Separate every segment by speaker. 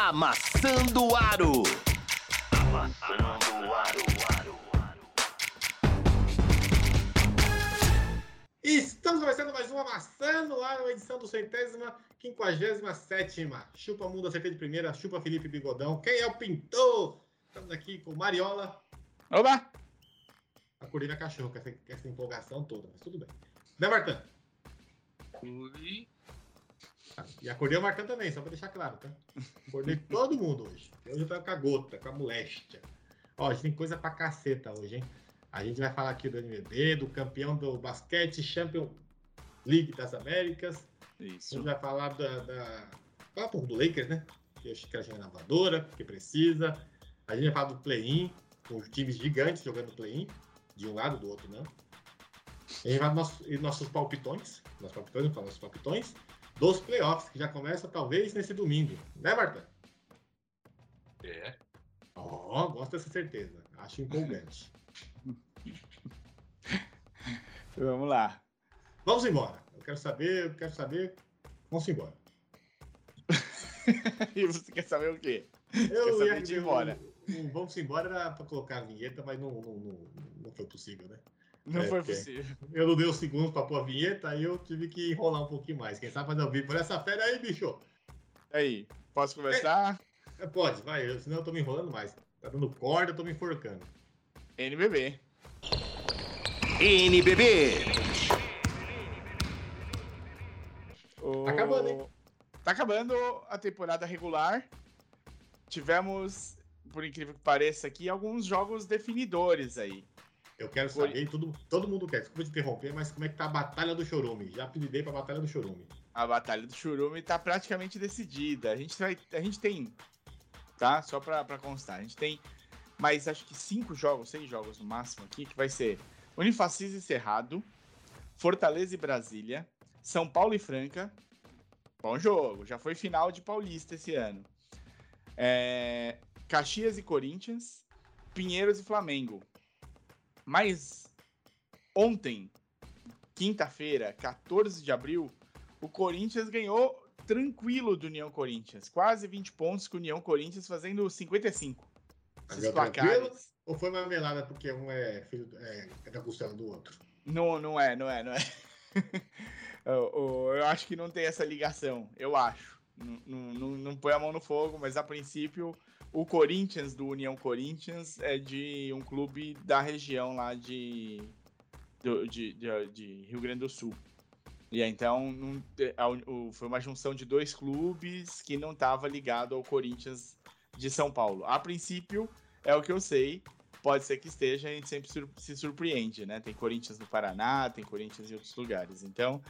Speaker 1: Amassando o Aro.
Speaker 2: Amassando o Aro.
Speaker 3: Estamos começando mais uma Amassando o Aro, edição do centésima, quinquagésima sétima. Chupa Mundo, acertei de primeira, chupa Felipe Bigodão. Quem é o pintor? Estamos aqui com Mariola.
Speaker 4: Oba!
Speaker 3: Acordei minha cachorro com essa, essa empolgação toda, mas tudo bem. Né, Martã?
Speaker 4: Oi.
Speaker 3: E acordei o Martã também, só pra deixar claro, tá? Acordei todo mundo hoje. Hoje eu tô com a gota, com a moléstia. Ó, a gente tem coisa pra caceta hoje, hein? A gente vai falar aqui do NBB, do campeão do basquete Champion League das Américas. A
Speaker 4: Isso.
Speaker 3: gente vai falar da. da... Falar um pouco do Lakers, né? Que acho que a gente é inovadora, porque precisa. A gente vai falar do play-in, com os times gigantes jogando play-in, de um lado do outro, não. A gente vai nos nossos, nossos palpitões, nossos palpitões, não falo nossos palpitões, dos playoffs, que já começa talvez nesse domingo. Né, Marta?
Speaker 4: É.
Speaker 3: Ó, gosto dessa certeza. Acho empolgante.
Speaker 4: Vamos lá.
Speaker 3: Vamos embora. Eu quero saber, eu quero saber. Vamos embora.
Speaker 4: e você quer saber o quê?
Speaker 3: Eu
Speaker 4: saber de ir embora.
Speaker 3: vamos embora era pra colocar a vinheta, mas não, não, não, não foi possível, né?
Speaker 4: Não
Speaker 3: É,
Speaker 4: foi possível.
Speaker 3: Eu não dei os segundos pra pôr a vinheta, aí eu tive que enrolar um pouquinho mais. Quem sabe fazer ao vivo por essa fera aí, bicho?
Speaker 4: Aí, posso começar?
Speaker 3: É, Pode, vai, eu- senão eu tô me enrolando mais. Tá dando corda, eu tô me enforcando.
Speaker 4: NBB.
Speaker 1: NBB.
Speaker 4: O-
Speaker 3: Tá acabando, hein?
Speaker 4: Tá acabando a temporada regular. Tivemos, por incrível que pareça aqui, alguns jogos definidores aí.
Speaker 3: Eu quero saber, todo, todo mundo quer, desculpa te interromper, mas como é que tá a Batalha do Chorume? Já apelidei pra Batalha do Chorume.
Speaker 4: A batalha do Churume tá praticamente decidida. A gente, vai, a gente tem, tá? Só pra, pra constar, a gente tem mais acho que cinco jogos, seis jogos no máximo aqui, que vai ser Unifacis e Cerrado, Fortaleza e Brasília, São Paulo e Franca. Bom jogo, já foi final de Paulista esse ano. É, Caxias e Corinthians, Pinheiros e Flamengo. Mas ontem, quinta-feira, 14 de abril, o Corinthians ganhou tranquilo do União Corinthians. Quase 20 pontos com o União Corinthians fazendo 55. Esses
Speaker 3: Ganhou
Speaker 4: placares.
Speaker 3: Ou foi marmelada porque um é filho é, é da costela do outro?
Speaker 4: Não, não é, não é, não é. eu, eu- eu acho que não tem essa ligação, eu acho. Não, não, não, não põe a mão no fogo, mas a princípio o Corinthians do União Corinthians é de um clube da região lá de, do- de, de, de Rio Grande do Sul. E então não te- a o- foi uma junção de dois clubes que não estava ligado ao Corinthians de São Paulo. A princípio, é o que eu sei. Pode ser que esteja, a gente sempre sur- se surpreende, né? Tem Corinthians no Paraná, tem Corinthians em outros lugares. Então,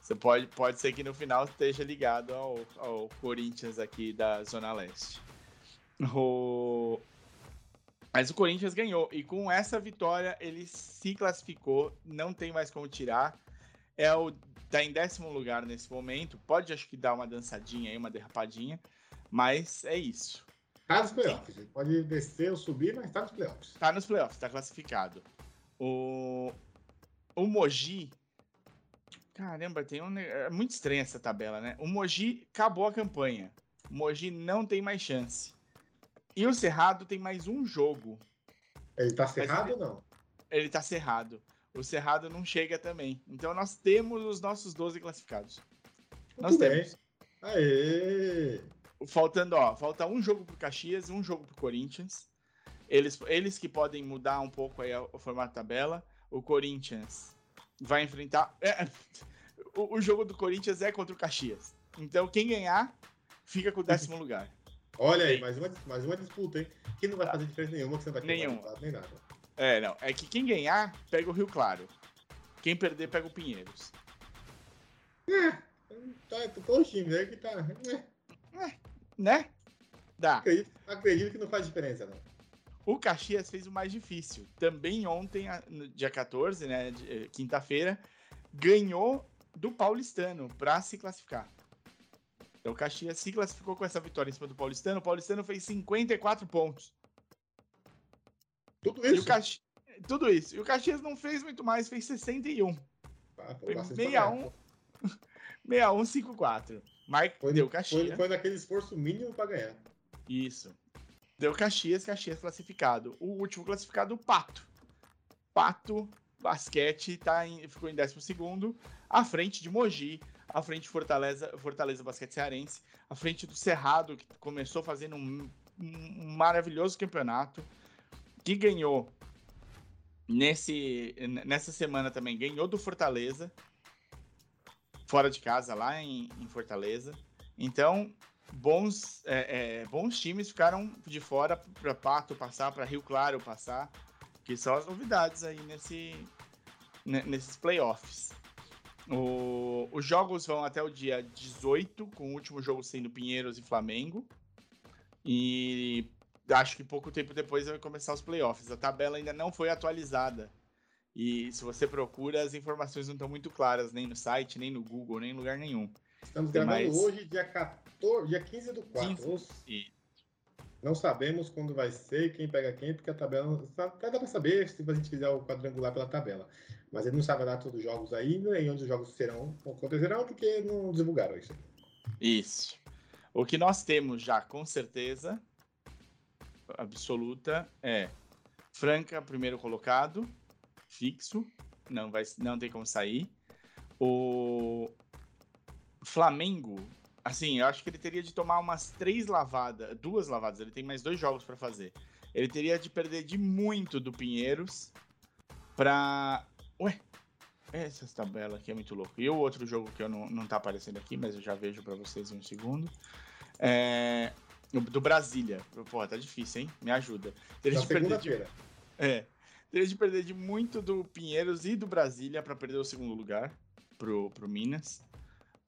Speaker 4: você pode, pode ser que no final esteja ligado ao, ao Corinthians aqui da Zona Leste. O... Mas o Corinthians ganhou. E com essa vitória, ele se classificou. Não tem mais como tirar. É o tá em décimo lugar nesse momento. Pode, acho que, dar uma dançadinha aí, uma derrapadinha. Mas é isso.
Speaker 3: Tá nos playoffs. Ele pode descer ou subir, mas tá nos playoffs.
Speaker 4: Tá nos playoffs, tá classificado. O, o Mogi. Caramba, tem um. É muito estranha essa tabela, né? O Mogi acabou a campanha. O Mogi não tem mais chance. E o Cerrado tem mais um jogo.
Speaker 3: Ele tá cerrado ou não?
Speaker 4: Ele tá cerrado. O Cerrado não chega também. Então nós temos os nossos 12 classificados. Nós
Speaker 3: Muito bem.
Speaker 4: temos.
Speaker 3: Aê!
Speaker 4: Faltando, ó, falta um jogo pro Caxias e um jogo pro Corinthians. Eles, eles que podem mudar um pouco aí o formato da tabela. O Corinthians vai enfrentar. é, o, o jogo do Corinthians é contra o Caxias. Então quem ganhar fica com o décimo lugar.
Speaker 3: Olha aí, mais uma, mais uma disputa, hein? Que não vai fazer diferença nenhuma, que você não vai ter
Speaker 4: Nenhuma.
Speaker 3: resultado nem nada.
Speaker 4: É, não. É que quem ganhar pega o Rio Claro. Quem perder pega o Pinheiros.
Speaker 3: Tá, tô os times aí que tá. né?
Speaker 4: Né? Dá.
Speaker 3: Acredito, acredito que não faz diferença, não.
Speaker 4: O Caxias fez o mais difícil. Também ontem, dia 14, né, eh, quinta-feira, ganhou do Paulistano para se classificar. Então o Caxias se classificou com essa vitória em cima do Paulistano. O Paulistano fez 54 pontos.
Speaker 3: Tudo
Speaker 4: E
Speaker 3: isso.
Speaker 4: o Caxi... Tudo isso. E o Caxias não fez muito mais, fez 61.
Speaker 3: Ah,
Speaker 4: Foi
Speaker 3: bastante pra
Speaker 4: 61. 61, 54. Mas
Speaker 3: Foi,
Speaker 4: deu
Speaker 3: foi,
Speaker 4: Caxias.
Speaker 3: foi naquele esforço mínimo pra ganhar.
Speaker 4: Isso. Deu Caxias, Caxias classificado. O último classificado, o Pato. Pato Basquete tá em, ficou em 12 à frente de Mogi, à frente Fortaleza, Fortaleza Basquete Cearense, à frente do Cerrado, que começou fazendo um, um maravilhoso campeonato, que ganhou nesse, nessa semana também, ganhou do Fortaleza, fora de casa, lá em, em Fortaleza. Então, bons, é, é, bons times ficaram de fora para Pato passar, para Rio Claro passar, que são as novidades aí nesse, nesses playoffs. O, os jogos vão até o dia 18, com o último jogo sendo Pinheiros e Flamengo. E acho que pouco tempo depois vai começar os playoffs. A tabela ainda não foi atualizada. E se você procura, as informações não estão muito claras, nem no site, nem no Google, nem em lugar nenhum.
Speaker 3: Estamos gravando mais... hoje, dia, 14, dia 15 do 4. 15. E... Não sabemos quando vai ser, quem pega quem, porque a tabela. Até dá para saber se a gente fizer o quadrangular pela tabela. Mas ele não sabe a data dos jogos ainda e onde os jogos serão acontecerão, porque não divulgaram isso.
Speaker 4: Isso. O que nós temos já com certeza absoluta é Franca, primeiro colocado, fixo, não, vai, não tem como sair. O Flamengo, assim, eu acho que ele teria de tomar umas três lavadas, duas lavadas, ele tem mais dois jogos para fazer. Ele teria de perder de muito do Pinheiros para. Ué, essa tabela aqui é muito louco. E o outro jogo que eu não, não tá aparecendo aqui, mas eu já vejo para vocês em um segundo. É. Do Brasília. Pô, tá difícil, hein? Me ajuda.
Speaker 3: Teria de perder de...
Speaker 4: É. Teria de perder de muito do Pinheiros e do Brasília para perder o segundo lugar pro, pro Minas.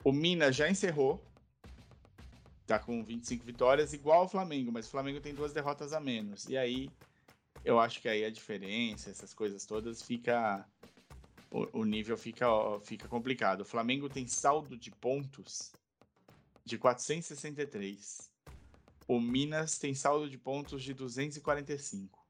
Speaker 4: O Minas já encerrou. Tá com 25 vitórias, igual ao Flamengo, mas o Flamengo tem duas derrotas a menos. E aí, eu acho que aí a diferença, essas coisas todas, fica. O, o nível fica, fica complicado. O Flamengo tem saldo de pontos de 463. O Minas tem saldo de pontos de 245.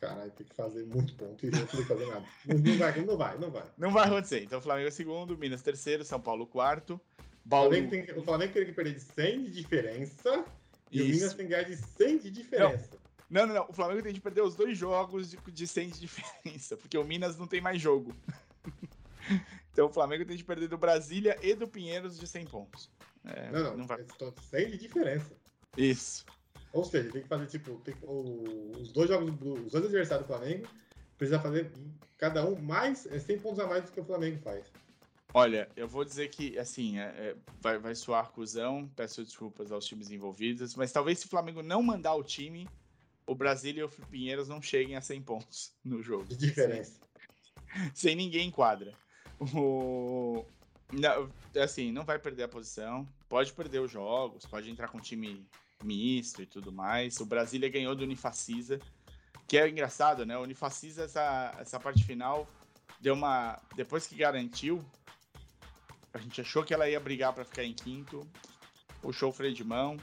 Speaker 3: Caralho, tem que fazer muito ponto e não tem que fazer nada. Não vai, não vai, não vai.
Speaker 4: Não vai acontecer. Então, Flamengo é segundo, Minas terceiro, São Paulo quarto.
Speaker 3: Bauru... O, Flamengo tem, o Flamengo tem que perder de 100 de diferença e Isso. o Minas tem que ganhar de 100 de diferença.
Speaker 4: Não, não, não. O Flamengo tem que perder os dois jogos de, de 100 de diferença, porque o Minas não tem mais jogo. então, o Flamengo tem que perder do Brasília e do Pinheiros de 100 pontos.
Speaker 3: É, não, não, não vai. 100 de diferença.
Speaker 4: Isso.
Speaker 3: Ou seja, tem que fazer, tipo, tem, o, os dois jogos, os dois adversários do Flamengo, precisa fazer cada um mais, 100 é, pontos a mais do que o Flamengo faz.
Speaker 4: Olha, eu vou dizer que, assim, é, é, vai, vai soar cuzão, peço desculpas aos times envolvidos, mas talvez se o Flamengo não mandar o time, o Brasília e o Pinheiros não cheguem a 100 pontos no jogo.
Speaker 3: De diferença.
Speaker 4: Sem, sem ninguém quadra. O, não, assim, não vai perder a posição, pode perder os jogos, pode entrar com time misto e tudo mais. O Brasília ganhou do Unifacisa, que é engraçado, né? O Unifacisa, essa, essa parte final, deu uma. Depois que garantiu, a gente achou que ela ia brigar para ficar em quinto, puxou o freio de mão,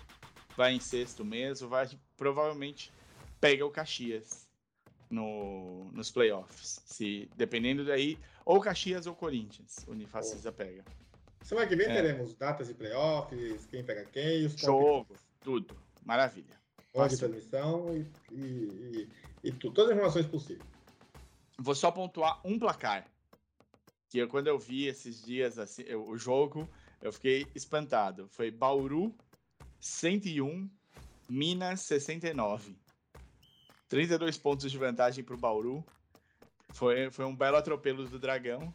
Speaker 4: vai em sexto mesmo, vai provavelmente pega o Caxias no, nos playoffs. Se dependendo daí, ou Caxias ou Corinthians, o Unifacisa pega.
Speaker 3: Semana que vem é. teremos datas de playoffs, quem pega quem, os
Speaker 4: Jogo. Tudo. Maravilha.
Speaker 3: Hora de transmissão e, e, e, e todas as informações possíveis.
Speaker 4: Vou só pontuar um placar. Que eu, quando eu vi esses dias assim, eu, o jogo, eu fiquei espantado. Foi Bauru 101, Minas 69. 32 pontos de vantagem para o Bauru. Foi, foi um belo atropelo do Dragão.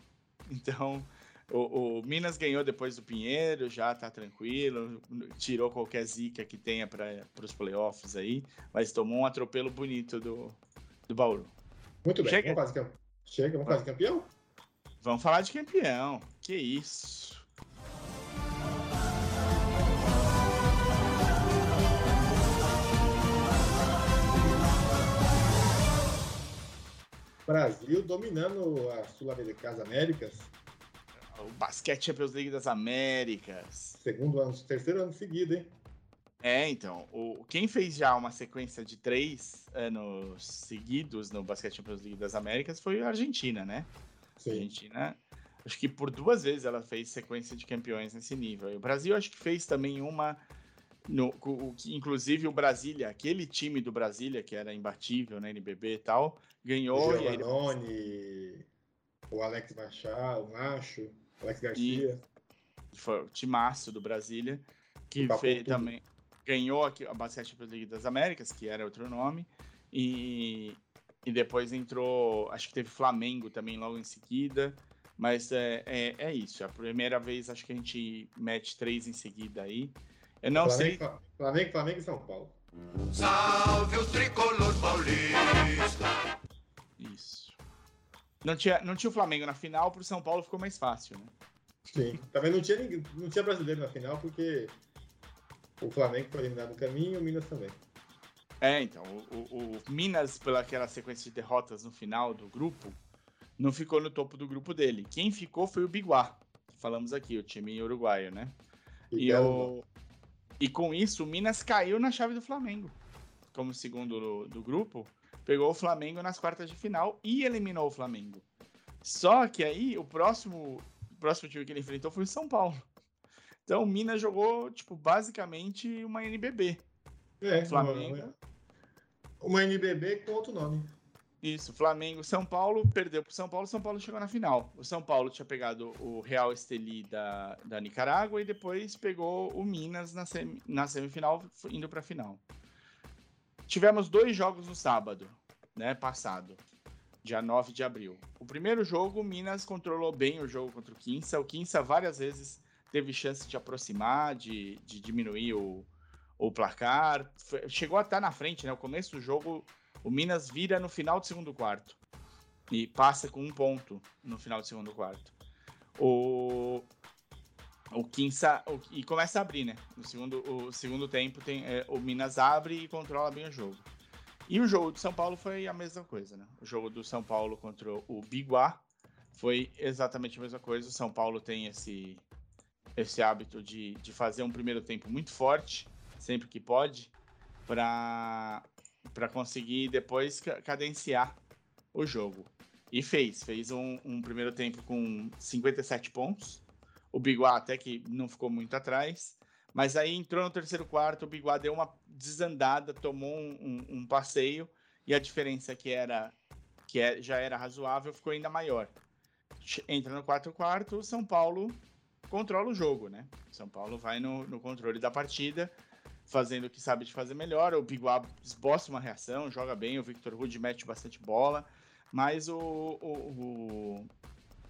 Speaker 4: Então, o, o, Minas ganhou depois do Pinheiro, já tá tranquilo, tirou qualquer zica que tenha para os playoffs aí, mas tomou um atropelo bonito do, do Bauru.
Speaker 3: Muito bem, Chega. vamos fazer, Chega, vamos fazer campeão?
Speaker 4: Vamos falar de campeão, que isso.
Speaker 3: Brasil dominando a Sul-Americana, Américas,
Speaker 4: o Basquete Champions League das Américas.
Speaker 3: Segundo ano, terceiro ano seguido, hein?
Speaker 4: É, então, o, quem fez já uma sequência de três anos seguidos no Basquete Champions League das Américas foi a Argentina, né? Sim. A Argentina, acho que por duas vezes ela fez sequência de campeões nesse nível. E o Brasil acho que fez também uma No, o, inclusive o Brasília, aquele time do Brasília, que era imbatível na NBB e tal, ganhou.
Speaker 3: o
Speaker 4: E
Speaker 3: Giovannone, o Alex Machado, o Macho, o Alex Garcia.
Speaker 4: foi o timaço do Brasília, que fez
Speaker 3: tudo.
Speaker 4: também ganhou aqui a Basquete Champions League das Américas, que era outro nome, e, e depois entrou, acho que teve Flamengo também logo em seguida, mas é, é, é isso, é a primeira vez acho que a gente mete três em seguida aí. Eu não sei,
Speaker 3: Flamengo, Flamengo, Flamengo e São Paulo.
Speaker 2: Salve o tricolor paulista.
Speaker 4: isso. Não tinha, não tinha o Flamengo na final, pro São Paulo ficou mais fácil, né?
Speaker 3: Sim. Também não tinha, ninguém- não tinha brasileiro na final, porque o Flamengo foi eliminado no caminho e o Minas também.
Speaker 4: É, então, o, o- o Minas, pela aquela sequência de derrotas no final do grupo, não ficou no topo do grupo dele. Quem ficou foi o Biguá, que falamos aqui, o time uruguaio, né? E,
Speaker 3: belo
Speaker 4: o... e com isso, o Minas caiu na chave do Flamengo. Como segundo do, do grupo, pegou o Flamengo nas quartas de final e eliminou o Flamengo. Só que aí, o próximo, o próximo time que ele enfrentou foi o São Paulo. Então, o Minas jogou, tipo, basicamente uma NBB.
Speaker 3: É,
Speaker 4: Flamengo.
Speaker 3: Uma, uma NBB com outro nome.
Speaker 4: Isso, Flamengo, São Paulo, perdeu pro São Paulo, São Paulo chegou na final. O São Paulo tinha pegado o Real Esteli da, da Nicarágua e depois pegou o Minas na, na semifinal, indo pra final. Tivemos dois jogos no sábado, né, passado, dia 9 de abril. O primeiro jogo, o Minas controlou bem o jogo contra o Quinça. O Quinça várias vezes teve chance de aproximar, de, de diminuir o, o placar. Chegou a estar na frente, né? O começo do jogo, o Minas vira no final do segundo quarto. E passa com um ponto no final do segundo quarto. O, o Quinça. o- e começa a abrir, né? No segundo, o segundo tempo, tem, é, o Minas abre e controla bem o jogo. E o jogo do São Paulo foi a mesma coisa, né? O jogo do São Paulo contra o Biguá foi exatamente a mesma coisa. O São Paulo tem esse, esse hábito de, de fazer um primeiro tempo muito forte, sempre que pode, para conseguir depois ca- cadenciar o jogo. E fez, fez um, um primeiro tempo com 57 pontos. O Biguá até que não ficou muito atrás. Mas aí entrou no terceiro quarto, o Biguá deu uma desandada, tomou um, um- um passeio e a diferença que era que é- já era razoável ficou ainda maior. Entra no quarto quarto, São Paulo controla o jogo, né? São Paulo vai no, no controle da partida, fazendo o que sabe de fazer melhor. O Biguá esboça uma reação, joga bem, o Victor Rude mete bastante bola, mas o, o- o-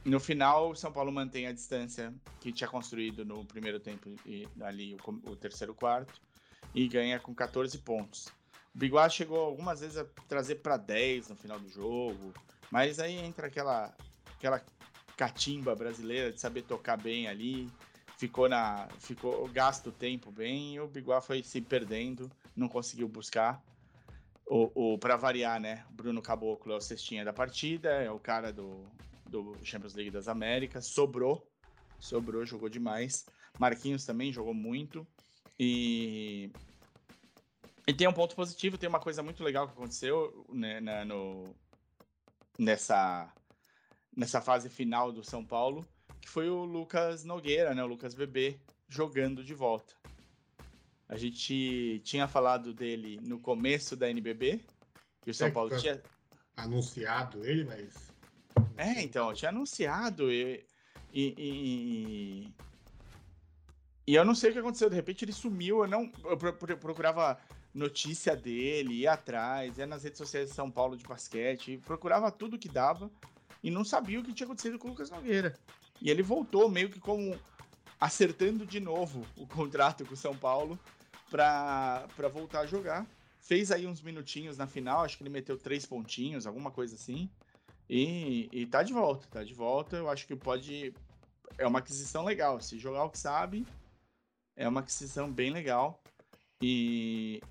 Speaker 4: no final o São Paulo mantém a distância que tinha construído no primeiro tempo e ali o, o terceiro quarto e ganha com 14 pontos. O Biguá chegou algumas vezes a trazer para 10 no final do jogo, mas aí entra aquela aquela catimba brasileira de saber tocar bem ali, ficou na ficou gasto tempo bem e o Biguá foi se perdendo, não conseguiu buscar o, o para variar, né? Bruno Caboclo é o cestinha da partida, é o cara do, do Champions League das Américas, sobrou, sobrou, jogou demais. Marquinhos também jogou muito e e tem um ponto positivo, tem uma coisa muito legal que aconteceu né, na- no, nessa, nessa fase final do São Paulo, que foi o Lucas Nogueira, né, o Lucas Bebê, jogando de volta. A gente tinha falado dele no começo da NBB, que o São
Speaker 3: É,
Speaker 4: Paulo
Speaker 3: foi-
Speaker 4: tinha,
Speaker 3: Anunciado ele, mas.
Speaker 4: é, então, eu tinha anunciado e, e, e, e eu não sei o que aconteceu, de repente ele sumiu, eu não eu pro- pro- procurava notícia dele, ia atrás, ia nas redes sociais de São Paulo de basquete, procurava tudo que dava e não sabia o que tinha acontecido com o Lucas Nogueira. E ele voltou meio que como acertando de novo o contrato com o São Paulo para voltar a jogar. Fez aí uns minutinhos na final, acho que ele meteu três pontinhos, alguma coisa assim. E, e tá de volta, tá de volta. Eu acho que pode. É uma aquisição legal. Se jogar o que sabe, é uma aquisição bem legal. E,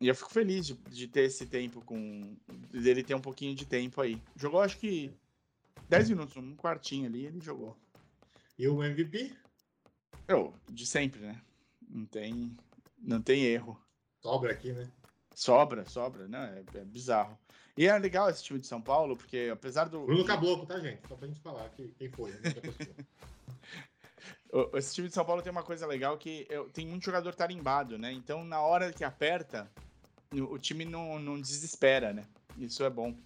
Speaker 4: e eu fico feliz de, de ter esse tempo com. dele ter um pouquinho de tempo aí. Jogou acho que 10 minutos, um quartinho ali, ele jogou.
Speaker 3: E o MVP?
Speaker 4: Eu, de sempre, né? Não tem, não tem erro.
Speaker 3: Sobra aqui, né?
Speaker 4: Sobra, sobra, né? É, é bizarro. E é legal esse time de São Paulo, porque apesar do.
Speaker 3: Bruno Caboclo, tá, gente? Só pra gente falar que, quem foi. né?
Speaker 4: Esse time de São Paulo tem uma coisa legal que eu- tem muito jogador tarimbado, né? Então, na hora que aperta, o o time não, não desespera, né? Isso é bom.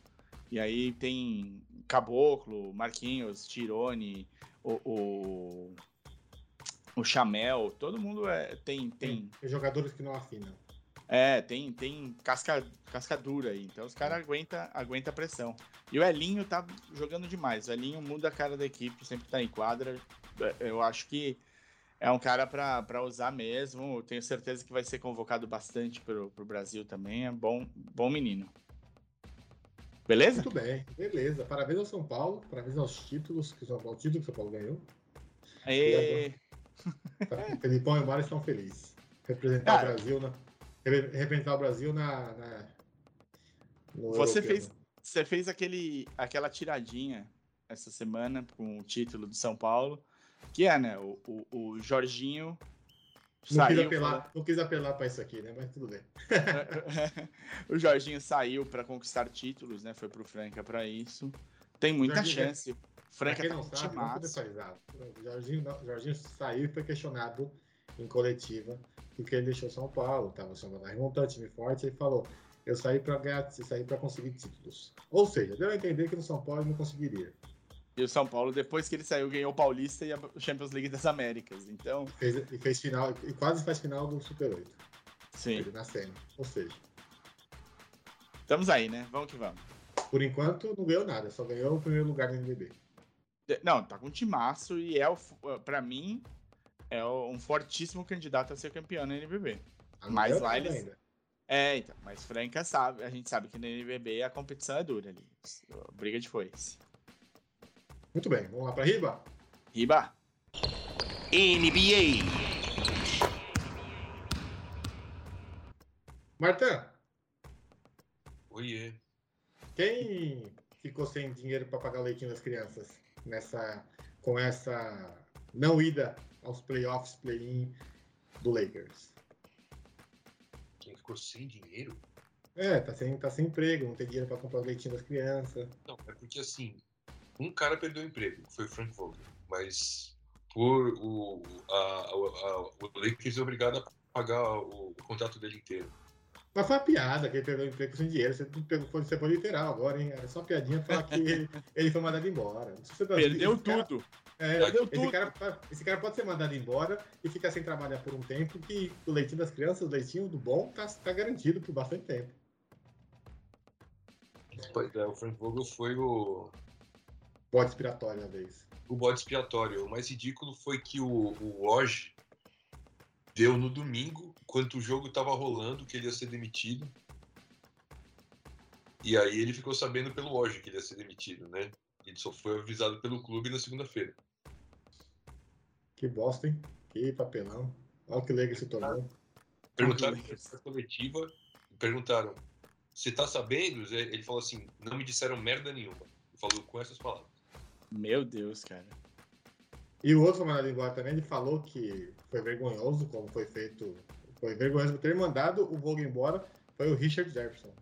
Speaker 4: E aí tem Caboclo, Marquinhos, Tirone, o, o, o Chamel, todo mundo é, tem, tem,
Speaker 3: Tem jogadores que não afinam.
Speaker 4: é, tem, tem casca, casca dura aí. Então os caras aguentam aguenta a pressão. E o Elinho tá jogando demais. O Elinho muda a cara da equipe, sempre tá em quadra. É, Eu acho que é um cara pra pra usar mesmo. Tenho certeza que vai ser convocado bastante pro, pro Brasil também. É bom, bom menino. Beleza?
Speaker 3: Muito bem, beleza. Parabéns ao São Paulo, parabéns aos títulos que o São Paulo, título que o São Paulo ganhou.
Speaker 4: Aê,
Speaker 3: o Felipão e o Mário estão felizes. Representar
Speaker 4: Cara.
Speaker 3: o Brasil na. repre- Representar o Brasil na. na-
Speaker 4: Você
Speaker 3: europeu,
Speaker 4: fez-
Speaker 3: né?
Speaker 4: você fez aquele, aquela tiradinha essa semana com o título do São Paulo. Que é, né? O, o, o Jorginho
Speaker 3: Não quis,
Speaker 4: saiu.
Speaker 3: apelar, não quis apelar pra isso aqui, né? Mas tudo bem.
Speaker 4: o Jorginho saiu para conquistar títulos, né? Foi pro Franca para isso. Tem muita
Speaker 3: Jorginho,
Speaker 4: chance.
Speaker 3: Pra
Speaker 4: Franca
Speaker 3: quem
Speaker 4: tá
Speaker 3: não sabe, contextualizar. O Jorginho, não- Jorginho saiu e foi questionado em coletiva porque ele deixou São Paulo, tava chamando a remontar time forte, ele falou: Eu saí pra ganhar, saí para conseguir títulos. Ou seja, deu a entender que no São Paulo ele não conseguiria.
Speaker 4: E o São Paulo, depois que ele saiu, ganhou o Paulista e a Champions League das Américas. Então,
Speaker 3: Fez, e fez final, e quase faz final do Super 8.
Speaker 4: sim.
Speaker 3: Ele na semi. Ou seja,
Speaker 4: Estamos aí, né? Vamos que vamos.
Speaker 3: por enquanto não ganhou nada, só ganhou o primeiro lugar no NBB.
Speaker 4: Não, tá com timaço e é, o, para mim, é um fortíssimo candidato a ser campeão na NBB.
Speaker 3: Ah, não
Speaker 4: Mas lá eles-
Speaker 3: ainda.
Speaker 4: É, então, mas Franca sabe, a gente sabe que na NBB a competição é dura ali. Briga de foice.
Speaker 3: Muito bem, vamos lá para Riba?
Speaker 4: Riba,
Speaker 1: NBA.
Speaker 3: Martã,
Speaker 5: Oiê.
Speaker 3: quem ficou sem dinheiro para pagar o leitinho das crianças nessa, com essa não ida aos playoffs, play-in do Lakers?
Speaker 5: Quem ficou sem dinheiro?
Speaker 3: É, tá sem, tá sem emprego, não tem dinheiro para comprar o leitinho das crianças.
Speaker 5: Não, é porque assim, um cara perdeu o emprego, que foi o Frank Vogel, mas por o, a, a- a- o Lakers é obrigado a pagar o, o contrato dele inteiro.
Speaker 3: Mas foi uma piada que ele perdeu o emprego sem dinheiro. Você, pegou- foi, você foi literal agora, hein? Era só uma piadinha falar que ele, ele foi mandado embora. Se você tá-
Speaker 4: perdeu
Speaker 3: cara-
Speaker 4: tudo.
Speaker 3: É,
Speaker 4: Perdeu
Speaker 3: esse,
Speaker 4: tudo.
Speaker 3: Cara, esse cara pode ser mandado embora e ficar sem trabalhar por um tempo, que o leitinho das crianças, o leitinho do bom, tá, tá garantido por bastante tempo.
Speaker 5: Pois é, o Frank Vogel foi o,
Speaker 3: Bode expiratório uma vez.
Speaker 5: o bode expiatório. O mais ridículo foi que o, o Woj deu no domingo, enquanto o jogo tava rolando, que ele ia ser demitido. E aí ele ficou sabendo pelo Woj que ele ia ser demitido, né? Ele só foi avisado pelo clube na segunda-feira.
Speaker 3: Que bosta, hein? Que papelão. Olha o que o Lakers se tornou.
Speaker 5: Perguntaram na coletiva, perguntaram, você tá sabendo? Ele falou assim, não me disseram merda nenhuma. Ele falou com essas palavras.
Speaker 4: Meu Deus, cara.
Speaker 3: E o outro mandado embora também, ele falou que foi vergonhoso como foi feito. Foi vergonhoso ter mandado o Vogel embora. Foi o Richard Jefferson.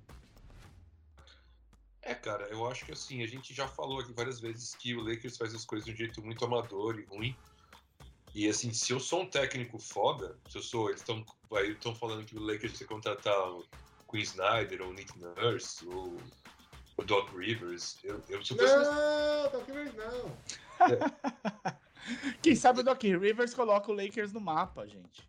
Speaker 5: É, cara, eu acho que assim, a gente já falou aqui várias vezes que o Lakers faz as coisas de um jeito muito amador e ruim. E assim, se eu sou um técnico foda, se eu sou, eles estão aí estão falando que o Lakers vai contratar o Quinn Snyder, ou o Nick Nurse, ou o Doc Rivers. Eu, eu se eu fosse
Speaker 3: Não, Doc Rivers não.
Speaker 4: Quem sabe o Doc Rivers coloca o Lakers no mapa, gente.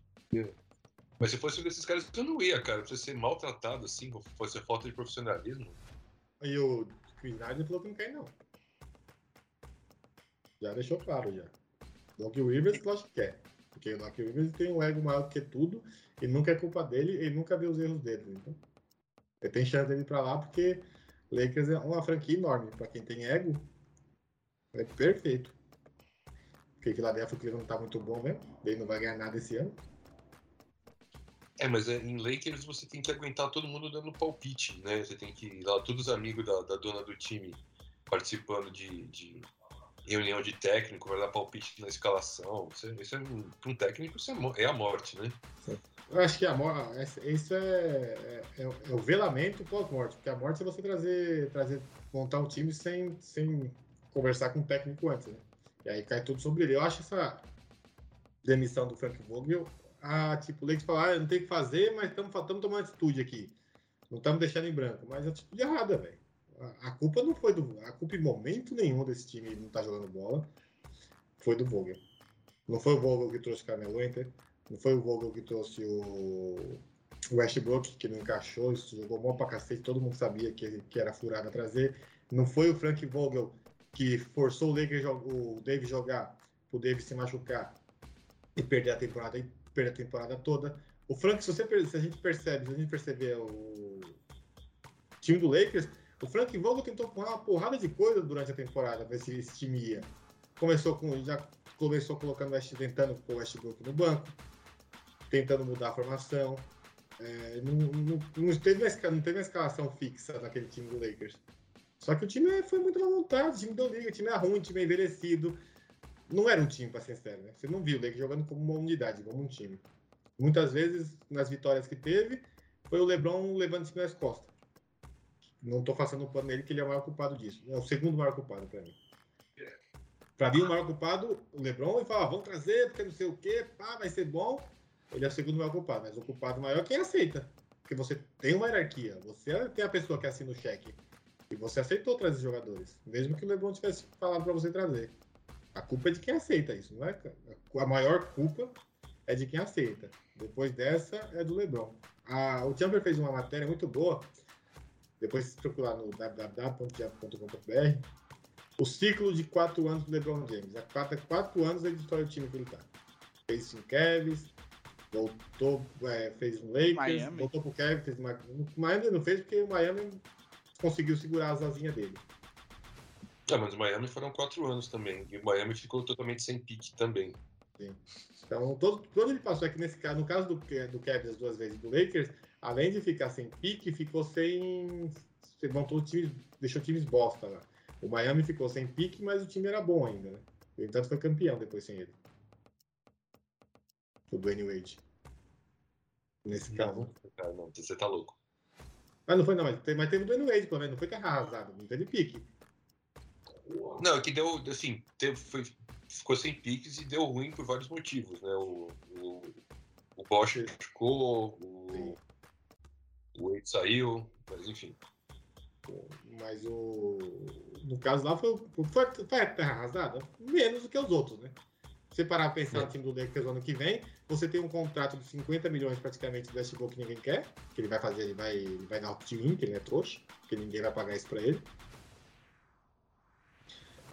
Speaker 5: Mas se eu fosse um desses caras, eu não ia, cara. Pra você ser maltratado assim, se fosse falta de profissionalismo.
Speaker 3: E o Chris Snyder falou que não quer, não. Já deixou claro, já. Doc Rivers, lógico que quer. Porque o Doc Rivers tem um ego maior do que tudo e nunca é culpa dele, ele nunca vê os erros dele. Então, ele tem chance dele ir pra lá porque Lakers é uma franquia enorme. Pra quem tem ego, é perfeito. Porque Philadelphia o Cleveland não tá muito bom mesmo. Ele não vai ganhar nada esse ano.
Speaker 5: É, mas é, em Lakers você tem que aguentar todo mundo dando palpite, né? Você tem que lá todos os amigos da, da dona do time participando de, de reunião de técnico, vai dar palpite na escalação. Isso, é- isso é um- pra um técnico isso é, é a morte, né?
Speaker 3: Eu acho que a morte, isso é, é, é o- é o velamento pós-morte, porque a morte é você trazer, trazer, montar um time sem, sem conversar com o técnico antes, né? E aí cai tudo sobre ele. Eu acho essa, demissão do Frank Vogel, a, tipo, o Lakers falou, ah, não tem o que fazer, mas estamos tomando atitude aqui. Não estamos deixando em branco. Mas é atitude errada, velho. A, a, culpa não foi do. A culpa em momento nenhum desse time não tá jogando bola. Foi do Vogel. Não foi o Vogel que trouxe o Carmelo Winter. Não foi o Vogel que trouxe o Westbrook, que não encaixou, jogou mal pra cacete, todo mundo sabia que, que era furado a trazer. Não foi o Frank Vogel que forçou o Lakers, o Davis jogar, o Davis se machucar e perder a temporada, perder a temporada toda. O Frank, se, você, se a gente percebe, se a gente perceber o time do Lakers, o Frank Vogel tentou pôr uma porrada de coisa durante a temporada, ver se esse time ia. Começou com, já começou colocando tentando o Westbrook no banco, tentando mudar a formação. É, não, não, não, teve uma, não teve uma escalação fixa naquele time do Lakers. Só que o time foi muito mal montado, o time deu liga, o time é ruim, o time é envelhecido. Não era um time, pra ser sério, né? Você não viu o Lakers jogando como uma unidade, como um time. Muitas vezes, nas vitórias que teve, foi o LeBron levando o time nas costas. Não tô passando o pano nele, que ele é o maior culpado disso. É o segundo maior culpado para mim. Para mim, o maior culpado, o LeBron, e fala, ah, vamos trazer, porque não sei o quê, pá, vai ser bom. Ele é o segundo maior culpado, mas o culpado maior é quem aceita. Porque você tem uma hierarquia, você tem a pessoa que assina o cheque. E você aceitou trazer jogadores, mesmo que o LeBron tivesse falado para você trazer. A culpa é de quem aceita isso, não é? A maior culpa é de quem aceita. Depois dessa é do LeBron. A, o Chamber fez uma matéria muito boa. Depois se procurar no www.diabo.com.br o ciclo de quatro anos do LeBron James. Há quatro, quatro anos ele destrói o time que ele tá. Fez em Cavs, voltou, é, fez no Lakers, Miami. voltou pro Kevin, fez uma... O Miami não fez porque o Miami conseguiu segurar as asinhas dele.
Speaker 5: É, mas o Miami foram quatro anos também. E o Miami ficou totalmente sem pique também.
Speaker 3: Sim. Então, todo, todo ele passou aqui nesse caso, no caso do, do Kevin as duas vezes do Lakers, além de ficar sem pique, ficou sem. Você montou time, deixou times bosta lá. O Miami ficou sem pique, mas o time era bom ainda, né? No entanto, foi campeão depois sem ele o Dwayne Wade. Nesse
Speaker 5: não, caso. Não, você tá louco.
Speaker 3: Mas não foi, não, mas teve, mas teve o Dwayne Wade, pelo menos, não foi terra arrasado, não teve pique.
Speaker 5: Não, é que deu, assim, teve, foi, ficou sem piques e deu ruim por vários motivos, né? O, o, o Bosch ficou, o, o Wade saiu, mas enfim.
Speaker 3: Mas o. No caso lá foi, foi, foi terra arrasada? Menos do que os outros, né? Você parar a pensar no time do Lakers ano que vem, você tem um contrato de 50 milhões praticamente do Westbrook que ninguém quer, que ele vai fazer, ele vai, ele vai dar opt-in, que ele é trouxa, que ninguém vai pagar isso para ele.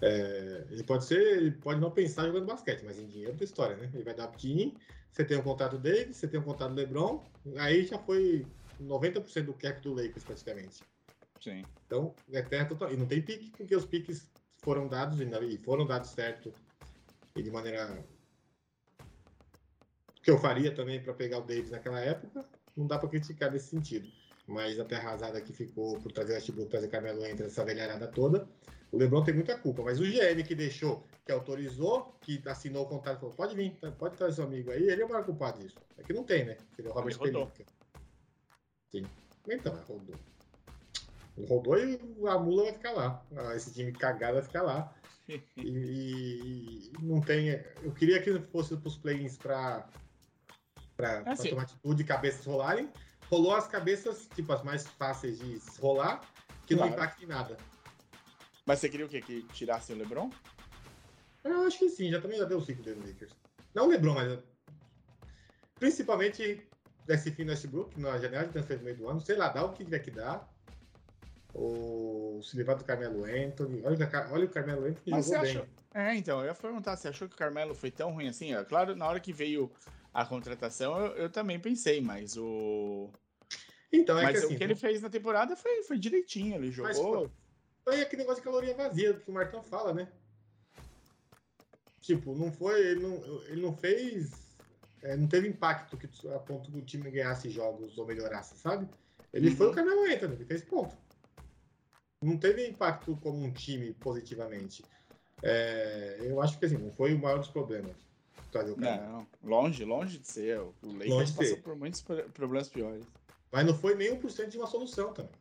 Speaker 3: É, ele pode ser, ele pode não pensar jogando basquete, mas em dinheiro é outra história, né? Ele vai dar opt-in, você tem um contrato dele, você tem um contrato do LeBron, aí já foi 90% do cap do Lakers praticamente.
Speaker 4: Sim.
Speaker 3: Então, é terra total. E não tem pique, porque os piques foram dados e foram dados certo e de maneira que eu faria também para pegar o Davis naquela época, não dá para criticar nesse sentido. Mas a terra arrasada que ficou por trazer o Westbrook, trazer Carmelo entre essa velharada toda, o LeBron tem muita culpa. Mas o GM que deixou, que autorizou, que assinou o contrato, falou: pode vir, pode trazer seu amigo aí, ele é o maior culpado disso. É que não tem, né? Ele é o Robert Pelinka. Sim. Então, rodou. Rodou e a mula vai ficar lá. Ah, esse time cagado vai ficar lá e, e, não tem. Eu queria que fosse para os play-ins para assim. tomar atitude, cabeças rolarem. Rolou as cabeças, tipo, as mais fáceis de rolar, que claro. não impacta em nada.
Speaker 4: Mas você queria o quê? Que tirasse o LeBron?
Speaker 3: Eu acho que sim, já também já deu o ciclo do Lakers. Não o LeBron, mas. Principalmente desse fim do Westbrook, na janela de transferência do meio do ano. Sei lá, dá o que tiver que dar o se livrar do Carmelo Anthony. Olha, olha o Carmelo Anthony Mas jogou bem.
Speaker 4: Achou... É, então, eu ia perguntar, você achou que o Carmelo foi tão ruim assim? É, claro, na hora que veio a contratação, eu, eu também pensei, mas o.
Speaker 3: Então, é
Speaker 4: mas
Speaker 3: que, assim,
Speaker 4: o que ele fez na temporada foi, foi direitinho, ele jogou.
Speaker 3: Mas, foi aquele negócio de caloria vazia que o Martão fala, né? Tipo, não foi. Ele não, ele não fez. É, não teve impacto que, a ponto do time ganhasse jogos ou melhorasse, sabe? Ele uhum. foi o Carmelo Anthony, ele fez ponto não teve impacto como um time positivamente. É, eu acho que assim, não foi o maior dos problemas.
Speaker 4: Não, longe, longe de ser. O Lakers passou por muitos problemas piores.
Speaker 3: Mas não foi nem um por cento de uma solução também.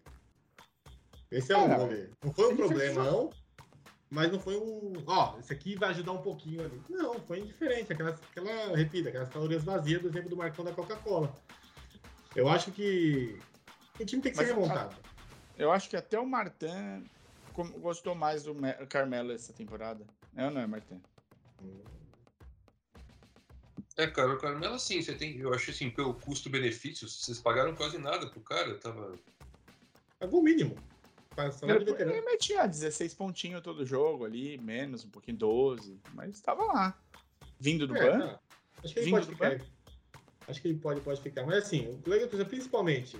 Speaker 3: Esse é, é o rolê. Não foi um problema, não, mas não foi um. Ó, esse aqui vai ajudar um pouquinho ali. Não, foi indiferente. Aquelas, aquela, repita, aquelas calorias vazias do exemplo do Marcão da Coca-Cola. Eu acho que o time tem que
Speaker 4: Mas
Speaker 3: ser
Speaker 4: a-
Speaker 3: remontado.
Speaker 4: Eu acho que até o Martin gostou mais do Me- Carmelo essa temporada. É ou não é, Martin?
Speaker 5: É, cara, o Carmelo, assim, você tem. Eu acho assim, pelo custo-benefício, vocês pagaram quase nada pro cara. Tava.
Speaker 3: Pagou o mínimo.
Speaker 4: Ele, metia 16 pontinhos todo jogo ali, menos, um pouquinho 12, mas estava lá. Vindo do
Speaker 3: É,
Speaker 4: banco.
Speaker 3: tá. Acho que ele
Speaker 4: Vindo
Speaker 3: pode
Speaker 4: do
Speaker 3: ficar. Acho que ele pode, pode ficar. Mas assim, o Lakers, principalmente,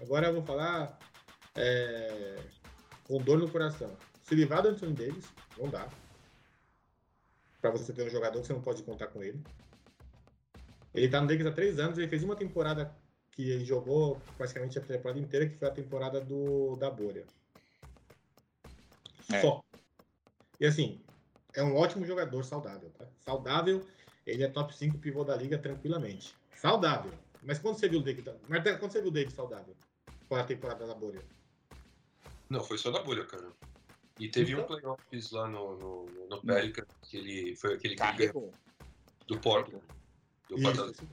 Speaker 3: agora eu vou falar é, com dor no coração. Se livrar do Anthony Davis, não dá. Pra você ter um jogador que você não pode contar com ele. Ele tá no Lakers há três anos, ele fez uma temporada que ele jogou praticamente a temporada inteira, que foi a temporada do, da bolha.
Speaker 4: É.
Speaker 3: Só. E assim, é um ótimo jogador saudável, tá? Saudável, ele é top 5 pivô da liga tranquilamente. Saudável. Mas quando você viu o David, Marta, quando você viu o David saudável? É a temporada da bolha?
Speaker 5: Não, foi só na bolha, cara. E teve um
Speaker 3: Então-
Speaker 5: playoffs lá no, no, no Pelican, que ele foi aquele que ganhou do Portland. Do
Speaker 3: Isso.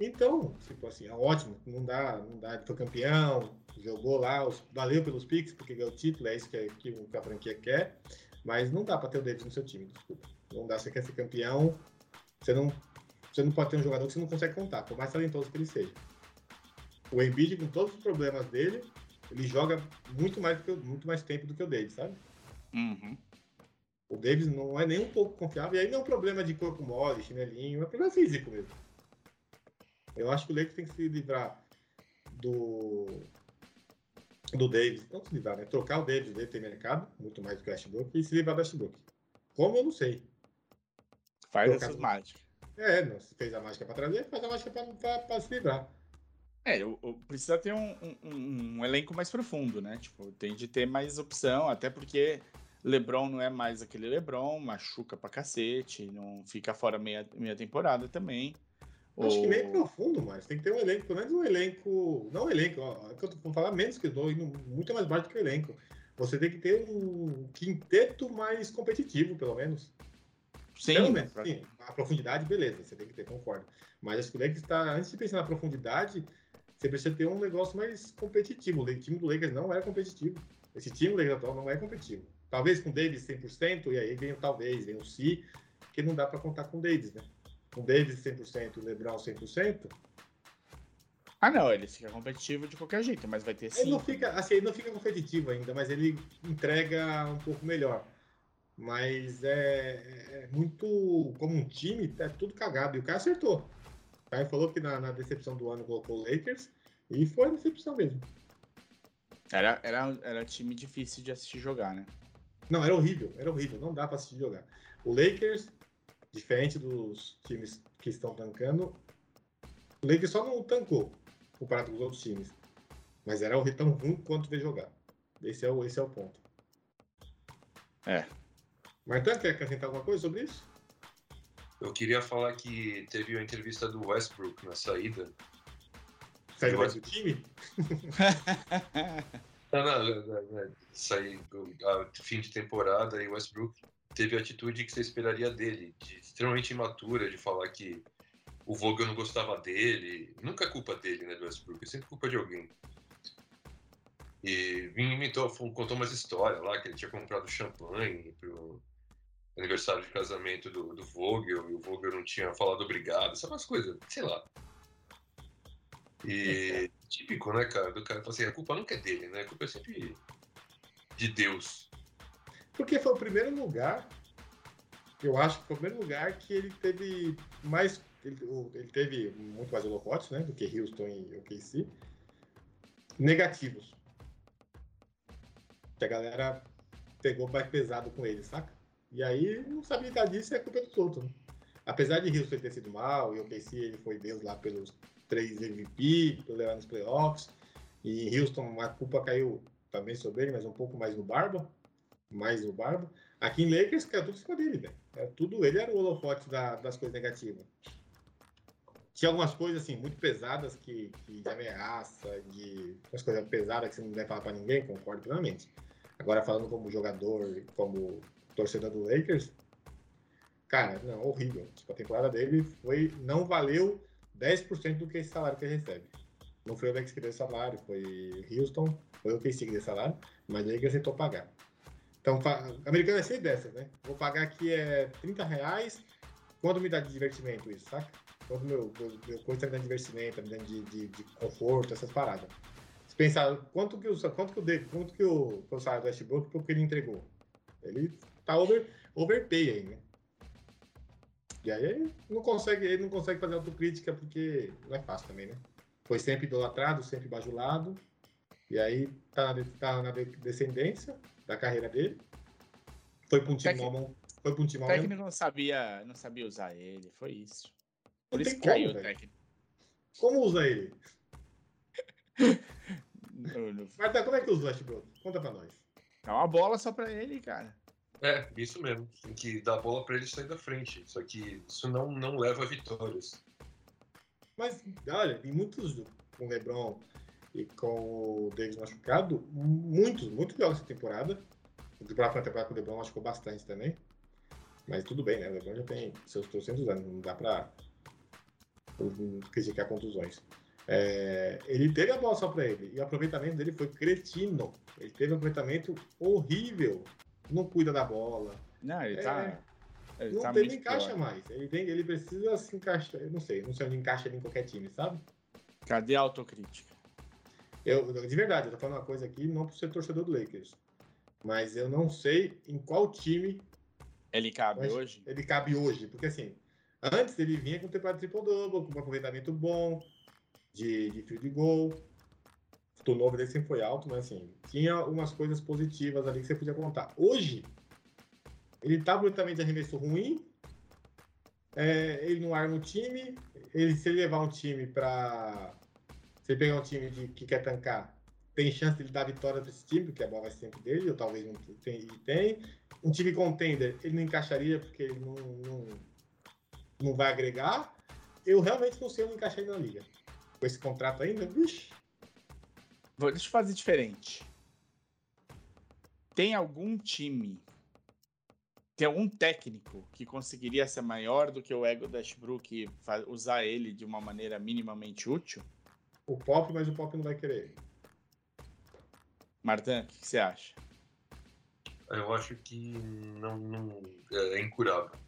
Speaker 3: Então, tipo assim, é ótimo. Não dá, não dá. Ele foi campeão, jogou lá, os- valeu pelos picks, porque ganhou o título, é isso que, o- que a franquia quer. Mas não dá pra ter o Davis no seu time, desculpa. Não dá, você quer ser campeão, você não, você não pode ter um jogador que você não consegue contar, por mais talentoso que ele seja. O Embiid, com todos os problemas dele, ele joga muito mais, o- muito mais tempo do que o Davis, sabe?
Speaker 4: Uhum.
Speaker 3: O Davis não é nem um pouco confiável, e aí não é um problema de corpo mole, chinelinho, é um problema físico mesmo. Eu acho que o Lakers tem que se livrar do do Davis, não se livrar, né? Trocar o Davis, o Davis tem mercado, muito mais do que o Westbrook, e se livrar do Westbrook. Como eu não sei.
Speaker 4: Faz
Speaker 3: Trocar
Speaker 4: essas mágicas.
Speaker 3: É, não, se fez a mágica pra trazer, faz a mágica pra se livrar.
Speaker 4: É, eu, eu- precisa ter um, um- um elenco mais profundo, né? Tipo, tem de ter mais opção, até porque LeBron não é mais aquele LeBron, machuca pra cacete, não fica fora meia, meia temporada também.
Speaker 3: Acho que nem profundo, mas tem que ter um elenco, pelo menos um elenco. Não um elenco, ó, é que eu tô vou falar menos que eu tô indo muito mais baixo que o elenco. Você tem que ter um quinteto mais competitivo, pelo menos.
Speaker 4: Sim,
Speaker 3: pelo menos.
Speaker 4: pra-
Speaker 3: Sim, a profundidade, beleza, você tem que ter, concordo. Mas acho que o Lakers está, antes de pensar na profundidade, você precisa ter um negócio mais competitivo. O time do Lakers não é competitivo. Esse time do Lakers atual não é competitivo. Talvez com o Davis 100%, e aí vem o talvez, vem o si, que não dá para contar com o Davis, né? Com o Davis 100% e o LeBron 100%,
Speaker 4: Ah, não, ele fica competitivo de qualquer jeito, mas vai ter sim.
Speaker 3: Ele não fica, assim, ele não fica competitivo ainda, mas ele entrega um pouco melhor. Mas é, é muito. Como um time, é tudo cagado. E o cara acertou. O cara falou que na, na decepção do ano colocou o Lakers. E foi decepção mesmo.
Speaker 4: Era, era, era time difícil de assistir jogar, né?
Speaker 3: Não, era horrível, era horrível. Não dá pra assistir jogar. O Lakers, diferente dos times que estão tancando, o Lakers só não tancou comparado com os outros times. Mas era tão ruim quanto ver jogar. Esse é o, esse é o ponto.
Speaker 4: É.
Speaker 3: Martin, quer acrescentar alguma coisa sobre isso?
Speaker 5: Eu queria falar que teve a entrevista do Westbrook na saída.
Speaker 3: Sai
Speaker 5: Eu
Speaker 3: mais do time?
Speaker 5: Não, não, não, não, a fim de temporada e o Westbrook teve a atitude que você esperaria dele, de extremamente imatura, de falar que o Vogel não gostava dele. Nunca é culpa dele, né, do Westbrook, é sempre culpa de alguém. E Vim inventou, contou umas histórias lá, que ele tinha comprado champanhe pro aniversário de casamento do, do Vogel, e o Vogel não tinha falado obrigado, sabe umas coisas, sei lá. E típico, né, cara, do cara assim, a culpa nunca é dele, né, a culpa é sempre de Deus.
Speaker 3: Porque foi o primeiro lugar, eu acho que foi o primeiro lugar que ele teve mais. Ele, ele teve muito mais holofotes, né? Do que Houston e OKC. Negativos. Que a galera pegou mais pesado com ele, saca? E aí não sabia disso, é culpa dos outros. Né? Apesar de Houston ter sido mal, e OKC ele foi Deus lá pelos três MVP, pelo levar nos playoffs. E em Houston a culpa caiu também sobre ele, mas um pouco mais no Barba mais no Barba. Aqui em Lakers, cara, tudo em cima dele, velho. Era tudo, ele era o holofote da- das coisas negativas. Tinha algumas coisas, assim, muito pesadas que, que de ameaça, de umas coisas pesadas que você não deve falar pra ninguém, concordo plenamente. Agora falando como jogador como torcedor do Lakers, cara, não, horrível. Tipo, a temporada dele foi. não valeu 10% do que esse salário que ele recebe. Não foi o Lakers que deu esse salário, foi Houston, foi o que que deu salário, mas o Lakers aceitou pagar. Então, americano é sempre dessas, né? Vou pagar aqui é 30 reais, quanto me dá de divertimento isso, saca? Quanto meu, meu, meu coisa tá me dando de divertimento, me dando de, de, de, conforto, essas paradas. Se pensar, quanto que o, quanto que o, quanto que o, o salário do Westbrook, porque ele entregou? Ele tá over, overpay aí, né? E aí ele não consegue, ele não consegue fazer autocrítica porque não é fácil também, né? Foi sempre idolatrado, sempre bajulado. E aí tá na, tá na descendência da carreira dele. Foi para um time Tec... foi para um time
Speaker 4: O técnico não sabia, não sabia usar ele, foi isso. Por não isso que caiu o técnico.
Speaker 3: Como usa ele? Marta, como é que usa o Westbrook? Conta pra nós.
Speaker 4: Dá uma bola só pra ele, cara.
Speaker 5: É, isso mesmo. Tem que dar a bola pra ele sair da frente. Só que isso não, não leva a vitórias.
Speaker 3: Mas, olha, em muitos com o LeBron e com o Davis machucado, muitos, muitos jogos essa temporada. O temporada temporada com o LeBron machucou bastante também. Mas tudo bem, né? O LeBron já tem seus 300 anos, não dá pra criticar contusões. É, ele teve a bola só para ele e o aproveitamento dele foi cretino. Ele teve um aproveitamento horrível. Não cuida da bola.
Speaker 4: Não, ele tá. É,
Speaker 3: ele não tá tem, encaixa pior. mais. Ele, tem, ele precisa se encaixar. Eu não sei, não sei onde encaixa ele em qualquer time, sabe?
Speaker 4: Cadê a autocrítica?
Speaker 3: Eu, de verdade, eu tô falando uma coisa aqui, não por ser torcedor do Lakers. Mas eu não sei em qual time.
Speaker 4: Ele cabe hoje?
Speaker 3: Ele cabe hoje. Porque assim, antes ele vinha com temporada triple-double, com um aproveitamento bom, de, de field goal. O novo dele sempre foi alto, mas assim, tinha umas coisas positivas ali que você podia contar. Hoje, ele tá brutalmente arremesso ruim, é, ele não arma o time, ele, se ele levar um time para. Se ele pegar um time de, que quer tancar, tem chance de ele dar vitória para esse time, porque a bola vai sempre dele, ou talvez não tem, tem. Um time contender, ele não encaixaria porque ele não, não, não vai agregar. Eu realmente não sei onde encaixar ele na liga com esse contrato ainda, bicho.
Speaker 4: Vou, deixa eu fazer diferente. Tem algum time, tem algum técnico que conseguiria ser maior do que o ego da Ashbrook e usar ele de uma maneira minimamente útil?
Speaker 3: O Pop, mas o Pop não vai querer.
Speaker 4: Martin, o que, que você acha?
Speaker 5: Eu acho que não, não é incurável.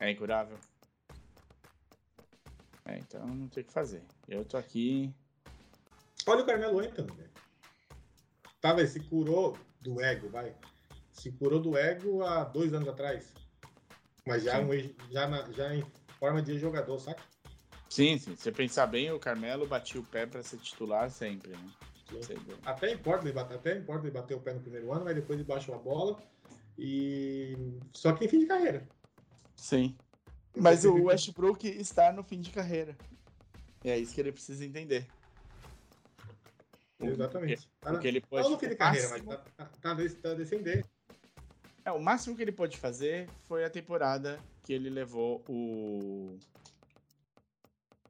Speaker 4: É incurável? É, então não tem o que fazer. Eu tô aqui.
Speaker 3: Olha o Carmelo Anthony, né? Tá, velho, se curou do ego, vai. Se curou do ego há dois anos atrás. Mas já, um, já, na, já em forma de jogador, saca?
Speaker 4: Sim, sim. Se você pensar bem, o Carmelo batia o pé para ser titular sempre, né?
Speaker 3: Até importa, ele bater, até importa ele bater o pé no primeiro ano, mas depois ele baixou a bola. E. Só que em fim de carreira.
Speaker 4: Sim. Mas o Westbrook está no fim de carreira. É isso que ele precisa entender.
Speaker 3: Exatamente.
Speaker 4: Tá porque, ele pode.
Speaker 3: Não no fim de carreira, máximo... mas tá, tá, tá, tá descendendo.
Speaker 4: É, o máximo que ele pode fazer foi a temporada que ele levou o.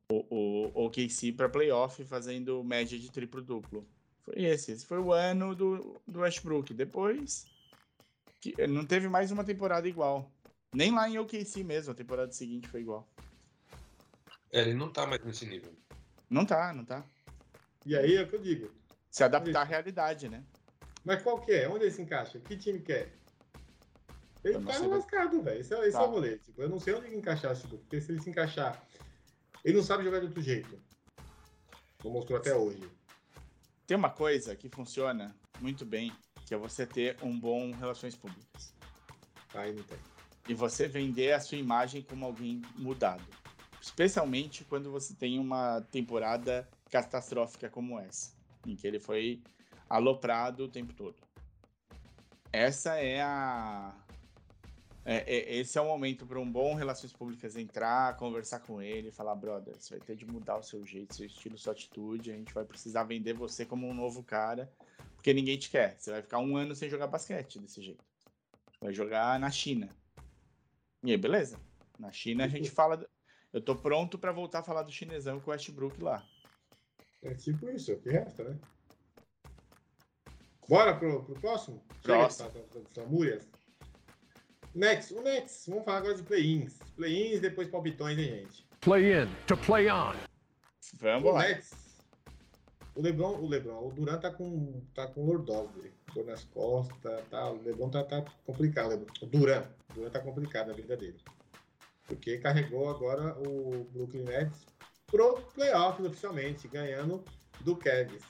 Speaker 4: O, o OKC para playoff fazendo média de triplo-duplo. Foi esse. Esse foi o ano do, do Westbrook. Depois. Que, não teve mais uma temporada igual. Nem lá em OKC mesmo, a temporada seguinte foi igual.
Speaker 5: É, ele não tá mais nesse nível.
Speaker 4: Não tá, não tá.
Speaker 3: E aí é o que eu digo.
Speaker 4: Se adaptar à realidade, né?
Speaker 3: Mas qual que é? Onde ele se encaixa? Que time quer? É? Ele tá lascado, velho. Esse, é, esse tá. é o rolê. Tipo, eu não sei onde ele encaixar, tipo, porque se ele se encaixar, ele não sabe jogar de outro jeito. Como mostrou até hoje.
Speaker 4: Tem uma coisa que funciona muito bem, que é você ter um bom relações públicas.
Speaker 3: Aí não tem
Speaker 4: e você vender a sua imagem como alguém mudado. Especialmente quando você tem uma temporada catastrófica como essa, em que ele foi aloprado o tempo todo. Essa é a. É, é, esse é o momento para um bom Relações Públicas entrar, conversar com ele, falar: brother, você vai ter de mudar o seu jeito, seu estilo, sua atitude. A gente vai precisar vender você como um novo cara, porque ninguém te quer. Você vai ficar um ano sem jogar basquete desse jeito. Vai jogar na China. E aí, beleza. Na China a gente fala. Eu tô pronto para voltar a falar do chinesão com o Westbrook lá.
Speaker 3: É tipo isso, é o que resta, né? Bora pro, pro próximo?
Speaker 4: Próximo.
Speaker 3: Flamúrias. Nets, o Nets. Vamos falar agora de play-ins. Play-ins, depois palpitões, hein, gente?
Speaker 1: Play in to play on.
Speaker 4: Vamos
Speaker 3: O
Speaker 4: lá.
Speaker 3: Nets. O Lebron, o Lebron, o Durant tá com, tá com lordose, dor nas costas, tá, o Lebron tá, tá complicado. Lebron. O Durant, o Durant tá complicado a vida dele. Porque carregou agora o Brooklyn Nets pro playoffs oficialmente, ganhando do Cavs.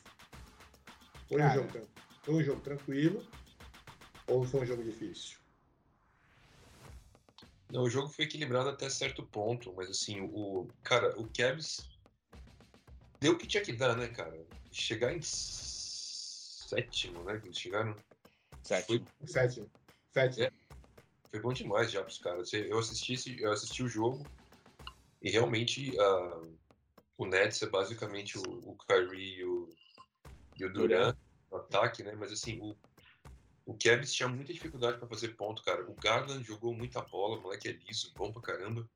Speaker 3: Foi um, jogo, foi um jogo tranquilo ou foi um jogo difícil?
Speaker 5: Não, o jogo foi equilibrado até certo ponto, mas assim, o cara, o Cavs deu o que tinha que dar, né, cara? Chegar em sétimo, né? que Eles chegaram.
Speaker 4: Sétimo.
Speaker 3: Sétimo. Sétimo.
Speaker 5: É. Foi bom demais já pros caras. Eu assisti, esse- eu assisti o jogo e realmente ah, o Nets é basicamente o, o Kyrie e o, e o Durant no ataque, né? Mas assim, o, o Cavs tinha muita dificuldade para fazer ponto, cara. O Garland jogou muita bola, o moleque é liso, bom pra caramba.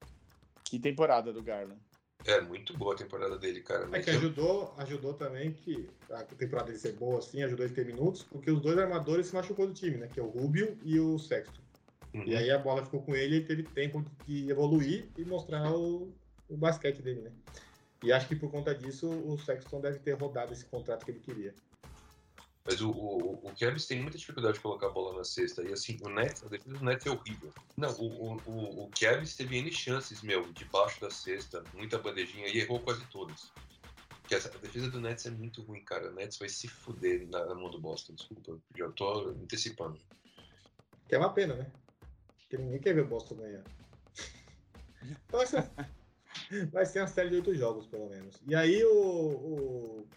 Speaker 4: Que temporada do Garland.
Speaker 5: É, muito boa a temporada dele, cara.
Speaker 3: É que ajudou, ajudou também que a temporada dele ser boa assim, ajudou ele a ter minutos, porque os dois armadores se machucou do time, né? Que é o Rubio e o Sexto.
Speaker 5: Uhum.
Speaker 3: E aí a bola ficou com ele e teve tempo de evoluir e mostrar o, o basquete dele, né? E acho que por conta disso o Sexton deve ter rodado esse contrato que ele queria.
Speaker 5: Mas o, o, o Cavs tem muita dificuldade de colocar a bola na cesta. E assim, o Nets, a defesa do Nets é horrível. Não, o, o, o, Cavs teve N chances, meu, debaixo da cesta, muita bandejinha e errou quase todas. Porque essa, a defesa do Nets é muito ruim, cara. O Nets vai se fuder na, na mão do Boston, desculpa. Já tô antecipando.
Speaker 3: Que é uma pena, né? Porque ninguém quer ver o Boston ganhar. Então vai ser, uma série de oito jogos, pelo menos. E aí o, o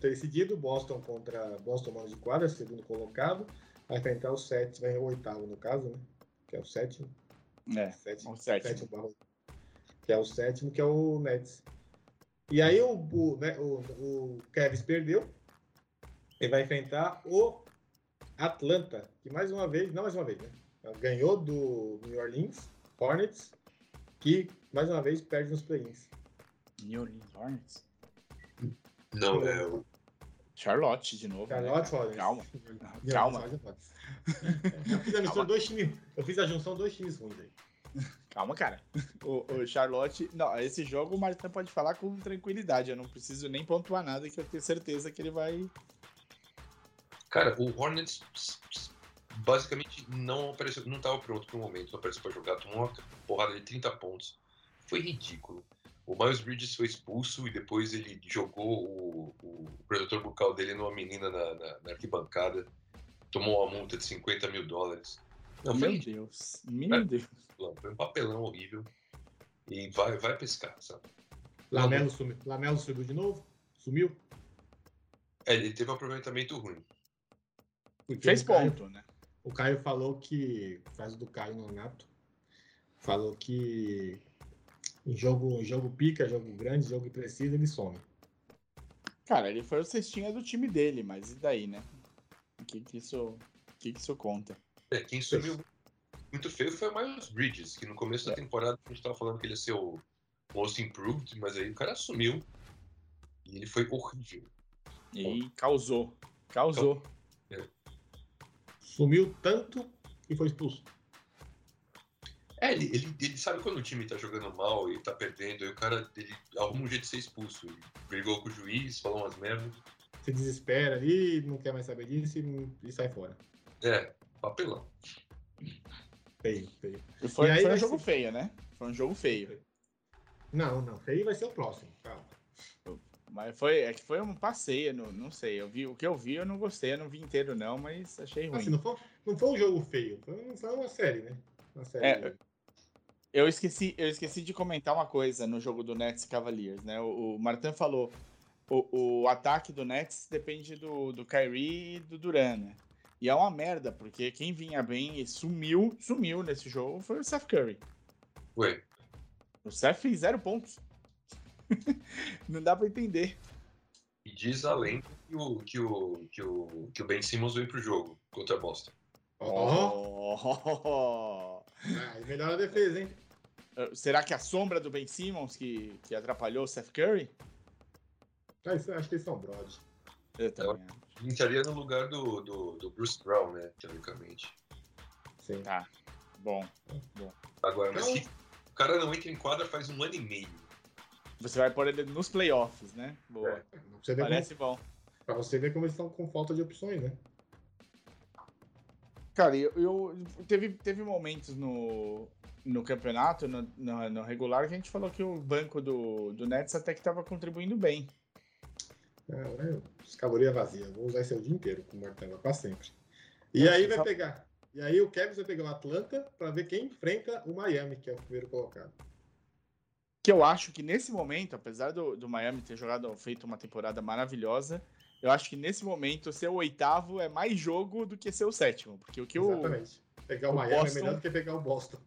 Speaker 3: decidido, Boston contra Boston Mano de Quadra, segundo colocado, vai enfrentar o sétimo, vai o oitavo no caso, né? Que é o sétimo.
Speaker 4: É,
Speaker 3: sétimo,
Speaker 4: o sétimo.
Speaker 3: barra- que é o sétimo, que é o Nets. E aí o, o, né, o, o Cavs perdeu. Ele vai enfrentar o Atlanta, que mais uma vez, não mais uma vez, né? Ganhou do New Orleans Hornets, que mais uma vez perde nos play-ins.
Speaker 4: New Orleans Hornets.
Speaker 5: Não, é o.
Speaker 4: Charlotte de novo. né,
Speaker 3: Charlotte? Hornets.
Speaker 4: Calma. Calma.
Speaker 3: Orleans Hornets. Eu fiz a mistura dois times. Eu fiz a junção dois times ruins aí.
Speaker 4: Calma, cara. O, o Charlotte. Não, esse jogo o Martin pode falar com tranquilidade. Eu não preciso nem pontuar nada, que eu tenho certeza que ele vai.
Speaker 5: Cara, o Hornets basicamente não apareceu, não estava pronto pro momento, não apareceu para jogar, tomou uma porrada de 30 pontos. Foi ridículo. O Miles Bridges foi expulso e depois ele jogou o, o protetor bucal dele numa menina na, na- na arquibancada. Tomou uma multa de 50 mil dólares. Não, foi
Speaker 4: Meu
Speaker 5: ridículo,
Speaker 4: Deus. Meu Deus.
Speaker 5: foi um papelão horrível. E vai, vai pescar, sabe?
Speaker 3: Lamelo sumiu, Lamelo subiu de novo? Sumiu?
Speaker 5: É, ele teve um aproveitamento ruim.
Speaker 3: Porque
Speaker 4: Fez
Speaker 3: o
Speaker 4: ponto, né?
Speaker 3: O Caio falou que. Faz do Caio Nonato. Falou que em jogo, em jogo pica, jogo grande, jogo que precisa, ele some.
Speaker 4: Cara, ele foi o cestinha do time dele, mas e daí, né? O que que isso, o que que isso conta?
Speaker 5: É, quem sumiu muito feio foi o Miles Bridges, que no começo da
Speaker 4: É.
Speaker 5: temporada a gente tava falando que ele ia ser o Most Improved, mas aí o cara sumiu. E ele foi horrível.
Speaker 4: E causou. Causou.
Speaker 3: Sumiu tanto que foi expulso.
Speaker 5: É, ele, ele, ele sabe quando o time tá jogando mal e tá perdendo, aí o cara ele arruma um jeito de ser expulso. Ele brigou com o juiz, falou umas merdas.
Speaker 3: Se desespera ali, não quer mais saber disso e, e sai fora.
Speaker 5: É, papelão.
Speaker 3: Feio, feio.
Speaker 4: E foi,
Speaker 3: E aí
Speaker 4: foi um jogo
Speaker 3: ser-
Speaker 4: feio, né? Foi um jogo feio.
Speaker 3: Não, não. Feio vai ser o próximo. Calma.
Speaker 4: Mas foi, é que foi um passeio, não, não sei. Eu vi, o que eu vi eu não gostei, eu não vi inteiro não, mas achei ruim.
Speaker 3: Assim, não, foi, não foi um jogo feio, foi, foi uma série, né? Uma série.
Speaker 4: É, Eu esqueci, eu esqueci de comentar uma coisa no jogo do Nets e Cavaliers, né? O, o Martin falou, o, o ataque do Nets depende do, do Kyrie e do Duran, né? E é uma merda, porque quem vinha bem e sumiu, sumiu nesse jogo foi o Seth Curry.
Speaker 5: Ué,
Speaker 4: O Seth fez zero pontos. Não dá pra entender.
Speaker 5: e diz a lenda que o, que o, que o, que o Ben Simmons veio pro jogo contra a Boston.
Speaker 4: Oh.
Speaker 3: ah, melhora a defesa, hein?
Speaker 4: Será que a sombra do Ben Simmons que, que atrapalhou o Seth Curry?
Speaker 3: Ah, isso- Acho que eles são brothers.
Speaker 4: Eu também.
Speaker 5: Entraria no lugar do, do, do Bruce Brown, né? Teoricamente.
Speaker 3: Sim.
Speaker 4: Tá. Bom.
Speaker 5: Agora, mas
Speaker 3: Então-
Speaker 5: se o cara não entra em quadra faz um ano e meio.
Speaker 4: Você vai pôr ele nos playoffs, né? Boa.
Speaker 5: É.
Speaker 4: Parece bom.
Speaker 3: como, pra você ver como eles estão com falta de opções, né?
Speaker 4: Cara, eu, eu- teve, teve momentos no, no campeonato, no, no, no regular, que a gente falou que o banco do, do Nets até que tava contribuindo bem.
Speaker 3: É, é, escaloria vazia. Vou usar esse o dia inteiro com o martelo pra sempre. E aí vai
Speaker 4: só-
Speaker 3: pegar. E aí o Kevin vai pegar o Atlanta pra ver quem enfrenta o Miami, que é o primeiro colocado.
Speaker 4: Que eu acho que nesse momento, apesar do, do Miami ter jogado, feito uma temporada maravilhosa, eu acho que nesse momento ser o oitavo é mais jogo do que ser o sétimo. Porque o que o.
Speaker 3: Exatamente. Pegar o,
Speaker 4: o
Speaker 3: Miami
Speaker 4: Boston-
Speaker 3: é melhor do que pegar o Boston.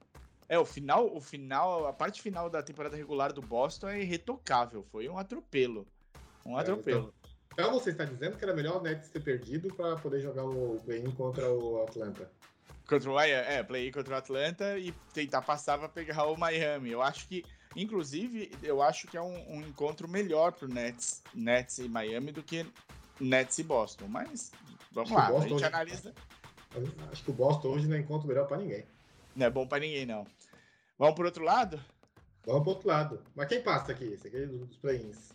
Speaker 4: É, o final, o final, a parte final da temporada regular do Boston é irretocável. Foi um atropelo. Um
Speaker 3: É,
Speaker 4: atropelo.
Speaker 3: Então você está dizendo que era melhor o Nets ter perdido pra poder jogar o play-in contra o Atlanta.
Speaker 4: Contra o Miami, é, play contra o Atlanta e tentar passar pra pegar o Miami. Eu acho que, inclusive, eu acho que é um, um encontro melhor pro Nets, Nets e Miami do que Nets e Boston. Mas vamos
Speaker 3: Acho
Speaker 4: lá,
Speaker 3: o
Speaker 4: a gente
Speaker 3: hoje-
Speaker 4: analisa.
Speaker 3: Acho que o Boston hoje não encontra melhor pra ninguém.
Speaker 4: Não é bom pra ninguém, não. Vamos pro outro lado?
Speaker 3: Vamos pro outro lado. Mas quem passa aqui? Esse aqui é dos play-ins.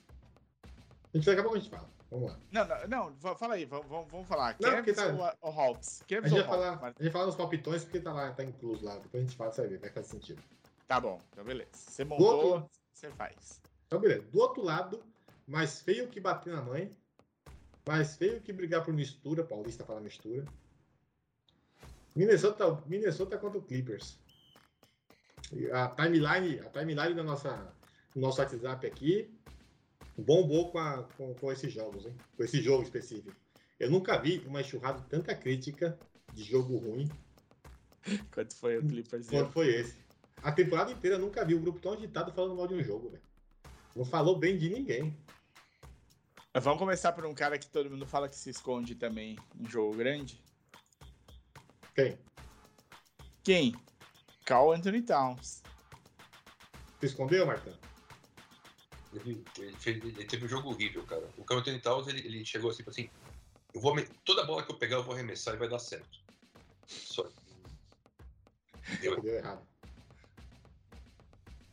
Speaker 3: A gente daqui a pouco a gente fala. Vamos lá.
Speaker 4: Não, não, não fala aí, vamos, vamos- falar.
Speaker 3: Não,
Speaker 4: Cavs
Speaker 3: porque tá-
Speaker 4: ou, ou Hawks?
Speaker 3: A
Speaker 4: Cavs
Speaker 3: gente,
Speaker 4: ou
Speaker 3: vai falar,
Speaker 4: Hawks?
Speaker 3: A gente fala nos palpitões porque tá lá, tá incluso lá. Depois a gente fala, você vai ver, vai fazer sentido.
Speaker 4: Tá bom, então beleza. Você
Speaker 3: outro
Speaker 4: montou,
Speaker 3: lado.
Speaker 4: você faz.
Speaker 3: Então, beleza. Do outro lado, mais feio que bater na mãe, mais feio que brigar por mistura, paulista fala mistura. Minnesota, Minnesota contra o Clippers. A timeline, a timeline da nossa, do nosso WhatsApp aqui bombou com, a, com, com esses jogos, hein? Com esse jogo específico. Eu nunca vi uma enxurrada de tanta crítica de jogo ruim
Speaker 4: Quanto foi o Clippers?
Speaker 3: quanto foi esse. A temporada inteira eu nunca vi um grupo tão agitado falando mal de um jogo, velho. Não falou bem de ninguém.
Speaker 4: Mas Vamos começar por um cara que todo mundo fala que se esconde também em jogo grande.
Speaker 3: Quem?
Speaker 4: Quem? Carl Anthony Towns.
Speaker 3: Se escondeu, Martão?
Speaker 5: Ele, ele fez- ele teve um jogo horrível, cara. O Carlton Towns, ele, ele chegou assim, assim, eu vou, toda bola que eu pegar eu vou arremessar e vai dar certo. Só deu-
Speaker 3: Deu errado.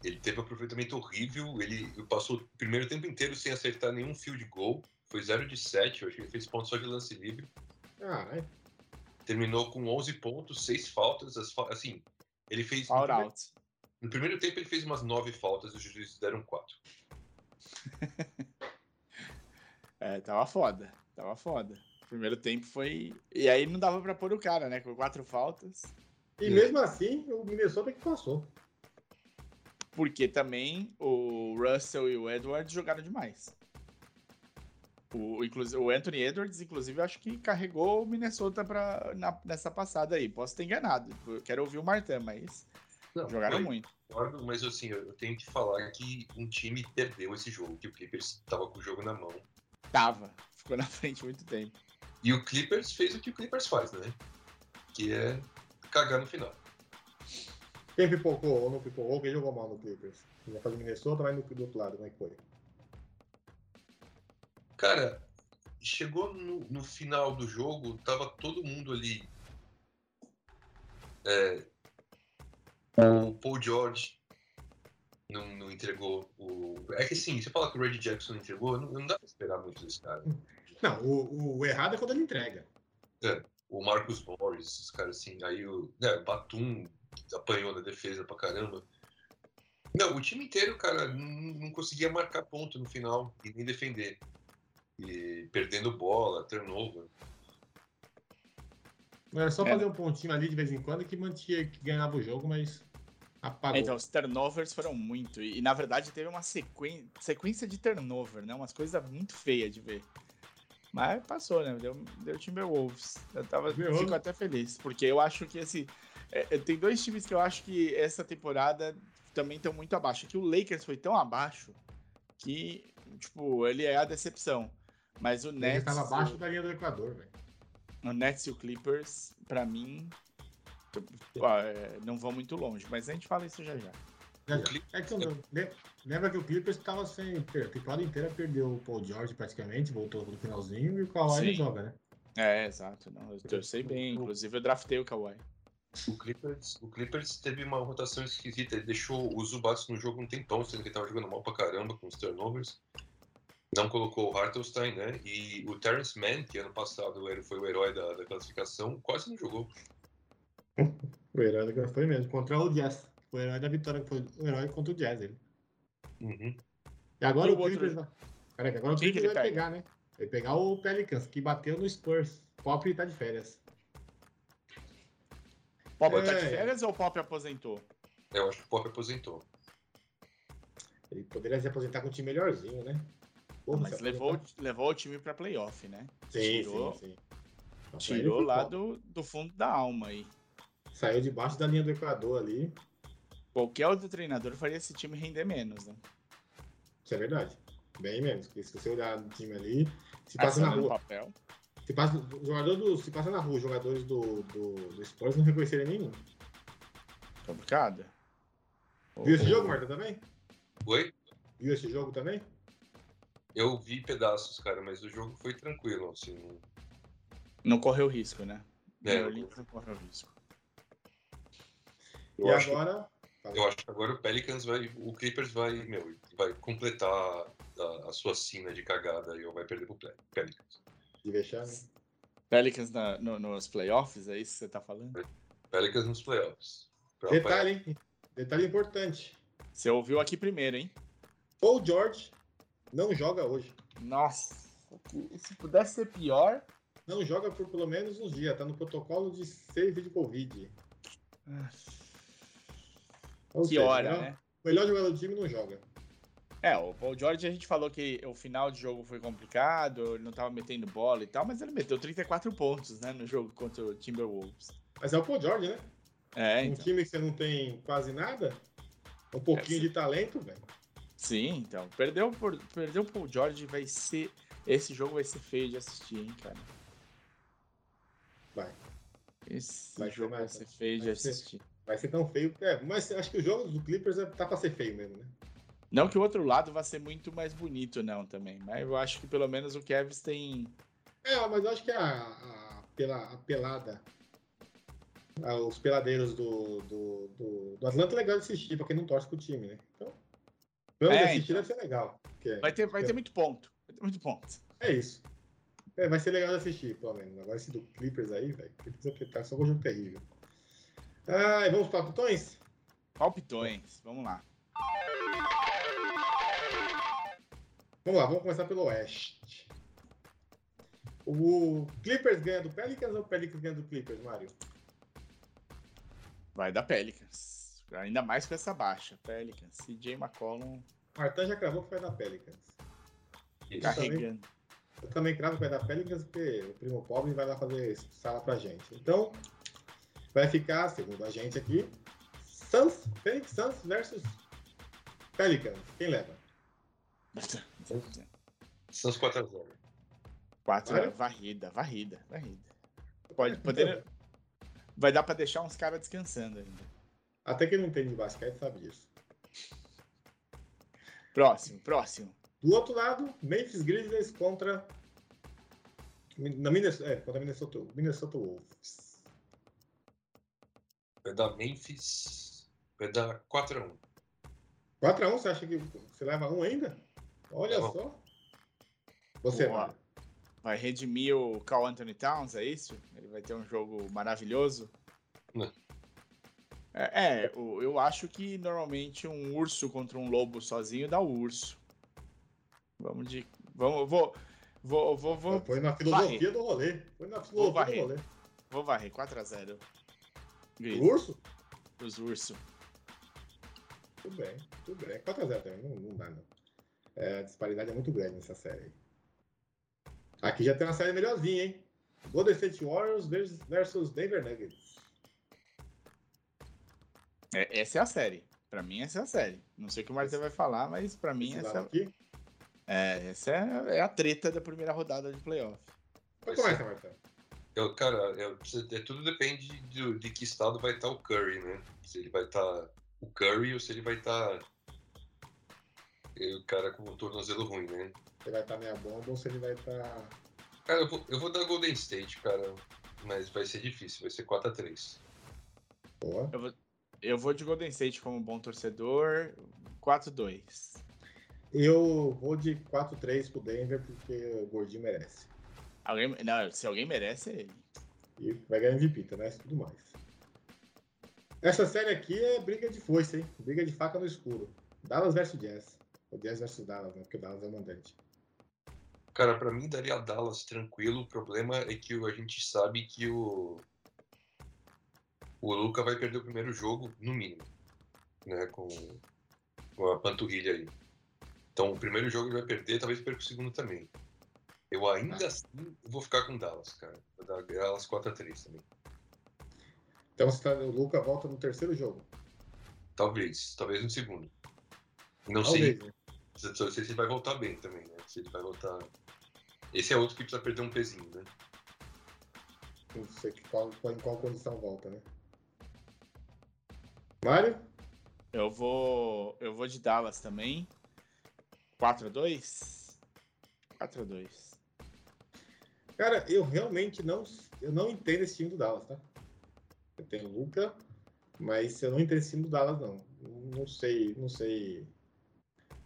Speaker 5: Ele teve um aproveitamento horrível, ele passou o primeiro tempo inteiro sem acertar nenhum field goal, foi 0 de 7, eu acho que ele fez ponto só de lance livre.
Speaker 3: Caralho.
Speaker 5: Terminou com 11 pontos, 6 faltas, as fa- assim, ele fez... no
Speaker 4: Foul
Speaker 5: primeiro-
Speaker 4: out.
Speaker 5: No primeiro tempo ele fez umas 9 faltas e os juízes deram 4.
Speaker 4: É, tava foda. Tava foda. O primeiro tempo foi. E aí não dava pra pôr o cara, né? Com quatro faltas.
Speaker 3: E
Speaker 5: É.
Speaker 3: mesmo assim, o Minnesota que passou.
Speaker 4: Porque também o Russell e o Edwards jogaram demais. O, inclusive, o Anthony Edwards, inclusive, acho que carregou o Minnesota pra, na- nessa passada aí. Posso ter enganado. Eu quero ouvir o Martin, mas
Speaker 5: Não,
Speaker 4: jogaram
Speaker 5: foi-
Speaker 4: muito.
Speaker 5: concordo, mas assim, eu eu tenho que falar que um time perdeu esse jogo, que o Clippers estava com o jogo na mão.
Speaker 4: Tava. Ficou na frente muito tempo.
Speaker 5: E o Clippers fez o que o Clippers faz, né? Que é cagar no final.
Speaker 3: Quem pipocou ou não pipocou, quem jogou mal no Clippers? Já falei Minnesota, mas no, do outro lado, como é que foi?
Speaker 5: Cara, chegou no, no final do jogo, tava todo mundo ali. É, o Paul George não, não entregou o. É que sim, você fala que o Reggie Jackson não entregou, não, não dá pra esperar muito desse cara.
Speaker 3: Não, o, o errado é quando ele entrega.
Speaker 5: o Marcus Morris, esses caras assim, aí o, o Batum apanhou na defesa pra caramba. Não, o time inteiro, cara, não, não conseguia marcar ponto no final e nem defender. E perdendo bola, turnover.
Speaker 3: Era só
Speaker 4: É.
Speaker 3: fazer um pontinho ali de vez em quando que mantinha, que ganhava o jogo, mas apagou.
Speaker 4: Então, os turnovers foram muito. E, na verdade, teve uma sequen- sequência de turnover, né? Umas coisas muito feias de ver. Mas passou, né? Deu, deu Timberwolves. Eu tava,
Speaker 3: Timberwolves.
Speaker 4: fico até feliz. Porque eu acho que esse. É, é, tem dois times que eu acho que essa temporada também estão muito abaixo. Que o Lakers foi tão abaixo que, tipo, ele é a decepção. Mas o
Speaker 3: ele
Speaker 4: Nets.
Speaker 3: estava abaixo da linha do Equador, velho.
Speaker 4: O Nets e o Clippers, pra mim, é, não vão muito longe, mas a gente fala isso já já.
Speaker 3: É que lem- lembra que o Clippers estava sem. A temporada inteira perdeu o Paul George praticamente, voltou no finalzinho e o Kawhi não joga, né?
Speaker 4: É, exato. Não, eu, eu sei bem. Inclusive, eu draftei o Kawhi.
Speaker 5: O Clippers, o Clippers teve uma rotação esquisita. Ele deixou o Zubats no jogo um tempão, sendo que ele tava jogando mal pra caramba com os turnovers. Não colocou o Hartenstein, né? E o Terrence Mann, que ano passado ele foi o herói da, da classificação, quase não jogou.
Speaker 3: O herói da foi mesmo, contra o Jazz. O herói da vitória foi o herói contra o Jazz. Ele.
Speaker 5: Uhum.
Speaker 3: E agora
Speaker 4: E
Speaker 3: o
Speaker 4: o outro-
Speaker 3: Clippers vai. Peraí, agora o Clippers vai
Speaker 4: pega?
Speaker 3: pegar, né? Vai pegar o Pelicans, que bateu no Spurs. Pop tá de férias.
Speaker 4: Pop tá de
Speaker 3: É.
Speaker 4: férias ou o Pop aposentou?
Speaker 5: Eu acho que o Pop aposentou.
Speaker 3: Ele poderia se aposentar com um time melhorzinho, né? Porra,
Speaker 4: Mas levou, levou o time pra playoff, né?
Speaker 3: Sim,
Speaker 4: tirou-
Speaker 3: sim, sim.
Speaker 4: Tirou lá do, do fundo da alma aí.
Speaker 3: Saiu debaixo da linha do Equador ali.
Speaker 4: Qualquer outro treinador faria esse time render menos, né?
Speaker 3: Isso é verdade. Bem menos. Porque se você olhar no time ali, se passa
Speaker 4: Passando
Speaker 3: na rua.
Speaker 4: papel.
Speaker 3: Se passa, jogador do, se passa na rua, os jogadores do, do, do Spurs não reconheceram nenhum.
Speaker 4: Complicado.
Speaker 3: Viu esse jogo, Marta, também?
Speaker 5: Oi?
Speaker 3: Viu esse jogo também?
Speaker 5: Eu vi pedaços, cara, mas o jogo foi tranquilo, assim. não-
Speaker 4: Não correu risco, né?
Speaker 5: É,
Speaker 4: Orleans não correu risco.
Speaker 5: Eu
Speaker 3: e
Speaker 5: acho,
Speaker 3: agora.
Speaker 5: eu acho que agora o Pelicans vai. O Clippers vai, meu, vai completar a, a sua sina de cagada e vai perder pro Pe- Pelicans.
Speaker 3: De vexame.
Speaker 4: Pelicans na- no- nos playoffs, é isso que você tá falando?
Speaker 5: Pelicans nos playoffs.
Speaker 3: Detalhe, hein? Detalhe importante.
Speaker 4: Você ouviu aqui primeiro, hein?
Speaker 3: Paul George não joga hoje.
Speaker 4: Nossa, se pudesse ser pior.
Speaker 3: Não joga por pelo menos uns dias. Tá no protocolo de save de Covid. Ou
Speaker 4: Que
Speaker 3: seja,
Speaker 4: hora,
Speaker 3: melhor-
Speaker 4: né?
Speaker 3: O melhor jogador do time não joga.
Speaker 4: É, o Paul George a gente falou que o final de jogo foi complicado, ele não tava metendo bola e tal, mas ele meteu 34 pontos, né, no jogo contra o Timberwolves.
Speaker 3: Mas é o Paul George, né?
Speaker 4: É,
Speaker 3: Um
Speaker 4: então.
Speaker 3: time que você não tem quase nada, um pouquinho
Speaker 4: É,
Speaker 3: de talento, velho.
Speaker 4: Sim, então. Perdeu, por, perdeu o Paul George, vai ser. Esse jogo vai ser feio de assistir, hein, cara.
Speaker 3: Vai.
Speaker 4: Esse
Speaker 3: Vai ser
Speaker 4: jogo vai
Speaker 3: mais-
Speaker 4: ser feio de
Speaker 3: vai ser-
Speaker 4: assistir.
Speaker 3: Vai ser tão feio. É, mas acho que o jogo do Clippers é- tá pra ser feio mesmo, né?
Speaker 4: Não que o outro lado vai ser muito mais bonito, não, também. Mas eu acho que pelo menos o Kevs tem.
Speaker 3: É, mas eu acho que a, a, pela, a pelada. ah, os peladeiros do, do, do, do Atlanta é legal de assistir, pra quem não torce pro time, né? Então, pelo
Speaker 4: É,
Speaker 3: assistir
Speaker 4: então.
Speaker 3: deve ser legal. porque
Speaker 4: Vai ter, vai ter muito ponto. Vai ter muito ponto.
Speaker 3: É isso. É, vai ser legal de assistir, pelo menos. Agora esse do Clippers aí, velho. Clippers tá só um jogo terrível. Ah, vamos para botões?
Speaker 4: Palpitões. Vamos lá.
Speaker 3: Vamos lá, vamos começar pelo Oeste. O Clippers ganha do Pelicans ou o Pelicans ganha do Clippers, Mário?
Speaker 4: Vai dar Pelicans. Ainda mais com essa baixa. Pelicans. CJ McCollum
Speaker 3: Martin já cravou que vai dar Pelicans.
Speaker 5: Isso.
Speaker 4: carregando.
Speaker 3: Eu também cravo que vai dar Pelicans, porque o primo pobre vai lá fazer sala pra gente. Então, vai ficar, segundo a gente aqui, Suns, Phoenix Suns versus Pelicans. Quem leva?
Speaker 5: Suns 4x0.
Speaker 4: Quatro,
Speaker 3: Vai?
Speaker 4: varrida, varrida, varrida. Pode, poder, vai dar pra deixar uns caras descansando ainda.
Speaker 3: Até quem não entende de basquete sabe disso.
Speaker 4: Próximo, próximo.
Speaker 3: Do outro lado, Memphis Grizzlies contra. Na Minnesota, é, contra Minnesota, Minnesota Wolves.
Speaker 5: Vai dar Memphis. Vai dar 4x1.
Speaker 3: 4x1, você acha que você leva um ainda? Olha só. Você,
Speaker 4: Boa.
Speaker 3: Mário.
Speaker 4: Vai redimir o Carl Anthony Towns, é isso? Ele vai ter um jogo maravilhoso?
Speaker 5: Não.
Speaker 4: É, é, o- eu acho que normalmente um urso contra um lobo sozinho dá o urso. Vamos de. Vamos, vou. Vou, vou, vou,
Speaker 3: Foi na filosofia do rolê. Foi na filosofia do
Speaker 4: varrer.
Speaker 3: rolê.
Speaker 4: vou varrer 4x0.
Speaker 3: O urso?
Speaker 4: Os ursos.
Speaker 3: Tudo bem, tudo bem. 4x0 também, não, não dá não. É, a disparidade é muito grande nessa série. Aqui já tem uma série melhorzinha, hein? Golden State Warriors versus- versus Denver Nuggets.
Speaker 4: É, essa é a série. Pra mim, essa é a série. Não sei o que o Marcelo vai falar, mas pra mim,
Speaker 3: Esse
Speaker 4: essa,
Speaker 3: aqui.
Speaker 4: é, essa é, é a treta da primeira rodada de playoff.
Speaker 3: Então começa, Marcelo.
Speaker 5: Eu, cara, eu, é, tudo depende de, de que estado vai estar o Curry, né? Se ele vai estar o Curry ou se ele vai estar. O cara com o tornozelo ruim, né?
Speaker 3: Você vai estar meia bomba ou se ele vai estar.
Speaker 5: Cara, eu vou, eu vou dar Golden State, cara. Mas vai ser difícil, vai ser 4x3.
Speaker 3: Boa.
Speaker 4: Eu vou, eu vou de Golden State como bom torcedor. 4-2.
Speaker 3: Eu vou de 4-3 pro Denver porque o Gordinho merece.
Speaker 4: Alguém, não, se alguém merece, é ele.
Speaker 3: E vai ganhar MVP também, e tudo mais. Essa série aqui é briga de foice, hein? Briga de faca no escuro. Dallas versus Jazz. O Jazz versus Dallas, né? Porque o Dallas é o mandante.
Speaker 5: Cara, pra mim daria Dallas tranquilo. O problema é que a gente sabe que o. O Luca vai perder o primeiro jogo, no mínimo. Né? Com, com a panturrilha aí. Então o primeiro jogo ele vai perder, talvez perca o segundo também. Eu ainda assim vou ficar com Dallas, cara. Vou dar Dallas 4x3 também.
Speaker 3: Então você tá- o Luca volta no terceiro jogo.
Speaker 5: Talvez, talvez no segundo. Não
Speaker 3: Talvez,
Speaker 5: sei,
Speaker 3: né?
Speaker 5: Não sei se ele vai voltar bem também, né? Se ele vai voltar. Esse é outro que precisa perder um pezinho, né?
Speaker 3: Não sei que qual, em qual condição volta, né? Mário?
Speaker 4: Eu vou. Eu vou de Dallas também. 4x2? 4x2.
Speaker 3: Cara, eu realmente não, eu não entendo esse time do Dallas, tá? Eu tenho Luca, mas eu não entendo esse time do Dallas, não. Não sei, não sei.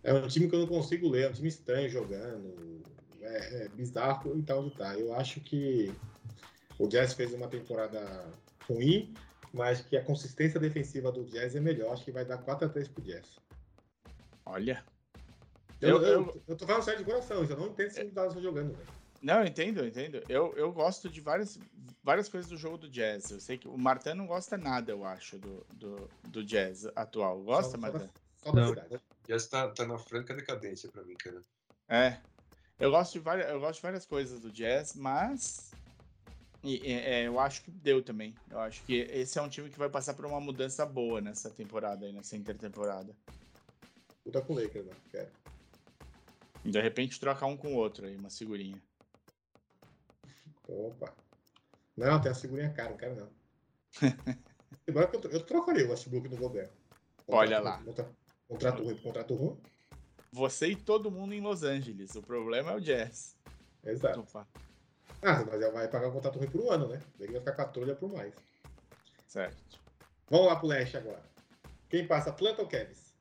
Speaker 3: É um time que eu não consigo ler, é um time estranho jogando. É, é bizarro e tal de tá. Eu acho que o Jazz fez uma temporada ruim, mas que a consistência defensiva do Jazz é melhor. Acho que vai dar 4x3 pro Jazz.
Speaker 4: Olha.
Speaker 3: Eu,
Speaker 4: Eu-
Speaker 3: eu,
Speaker 4: eu-
Speaker 3: eu tô falando sério de coração, eu não entendo time do Dallas jogando, velho.
Speaker 4: Não, eu entendo, eu entendo. Eu, eu gosto de várias, várias coisas do jogo do Jazz. Eu sei que o Martin não gosta nada, eu acho, do, do, do Jazz atual. Gosta,
Speaker 3: Só- só
Speaker 4: Martin?
Speaker 3: da- Só da
Speaker 5: Não.
Speaker 3: cidade.
Speaker 5: Já tá, tá na franca decadência pra mim, cara.
Speaker 4: É. Eu gosto de várias, eu gosto de várias coisas do Jazz, mas e- é, eu acho que deu também. Eu acho que esse é um time que vai passar por uma mudança boa nessa temporada aí, nessa intertemporada.
Speaker 3: Luta com o Lakers, né? Quero.
Speaker 4: E de repente troca um com o outro aí, uma figurinha.
Speaker 3: Opa. Não, tem a segurinha cara, não quero não. Agora que eu, tro- eu trocaria o Westbrook no Gobert.
Speaker 4: Olha lá.
Speaker 3: Contra- Contrato ruim por contrato ruim.
Speaker 4: Você e todo mundo em Los Angeles. O problema é o Jazz.
Speaker 3: Exato.
Speaker 4: Opa,
Speaker 3: Ah, mas já vai pagar o contrato ruim por um ano, né? Daí vai ficar com a trolha por mais.
Speaker 4: certo.
Speaker 3: Vamos lá pro leste agora. Quem passa, Atlanta ou Cavs?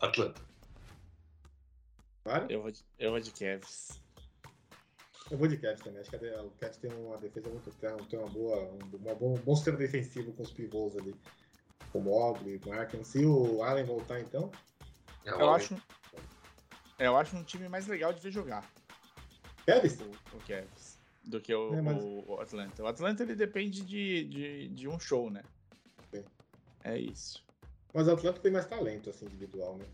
Speaker 5: Atlanta.
Speaker 3: Vale?
Speaker 4: Eu vou de, eu vou de Cavs.
Speaker 3: Eu vou de Cavs também. Acho que a o Cavs tem uma defesa muito. tem tem uma boa. Um, uma bom, um bom sistema defensivo com os pivôs ali. Com o Mobley, com o Arkin. Se o Allen voltar, então.
Speaker 5: É,
Speaker 4: Eu acho, eu acho um time mais legal de ver jogar,
Speaker 3: Cavs?
Speaker 4: o, o Cavs, do que o,
Speaker 3: É, mas-
Speaker 4: o- Atlanta. O Atlanta ele depende de, de, de um show, né?
Speaker 3: Sim.
Speaker 4: É isso.
Speaker 3: Mas o Atlanta tem mais talento, assim, individual, né?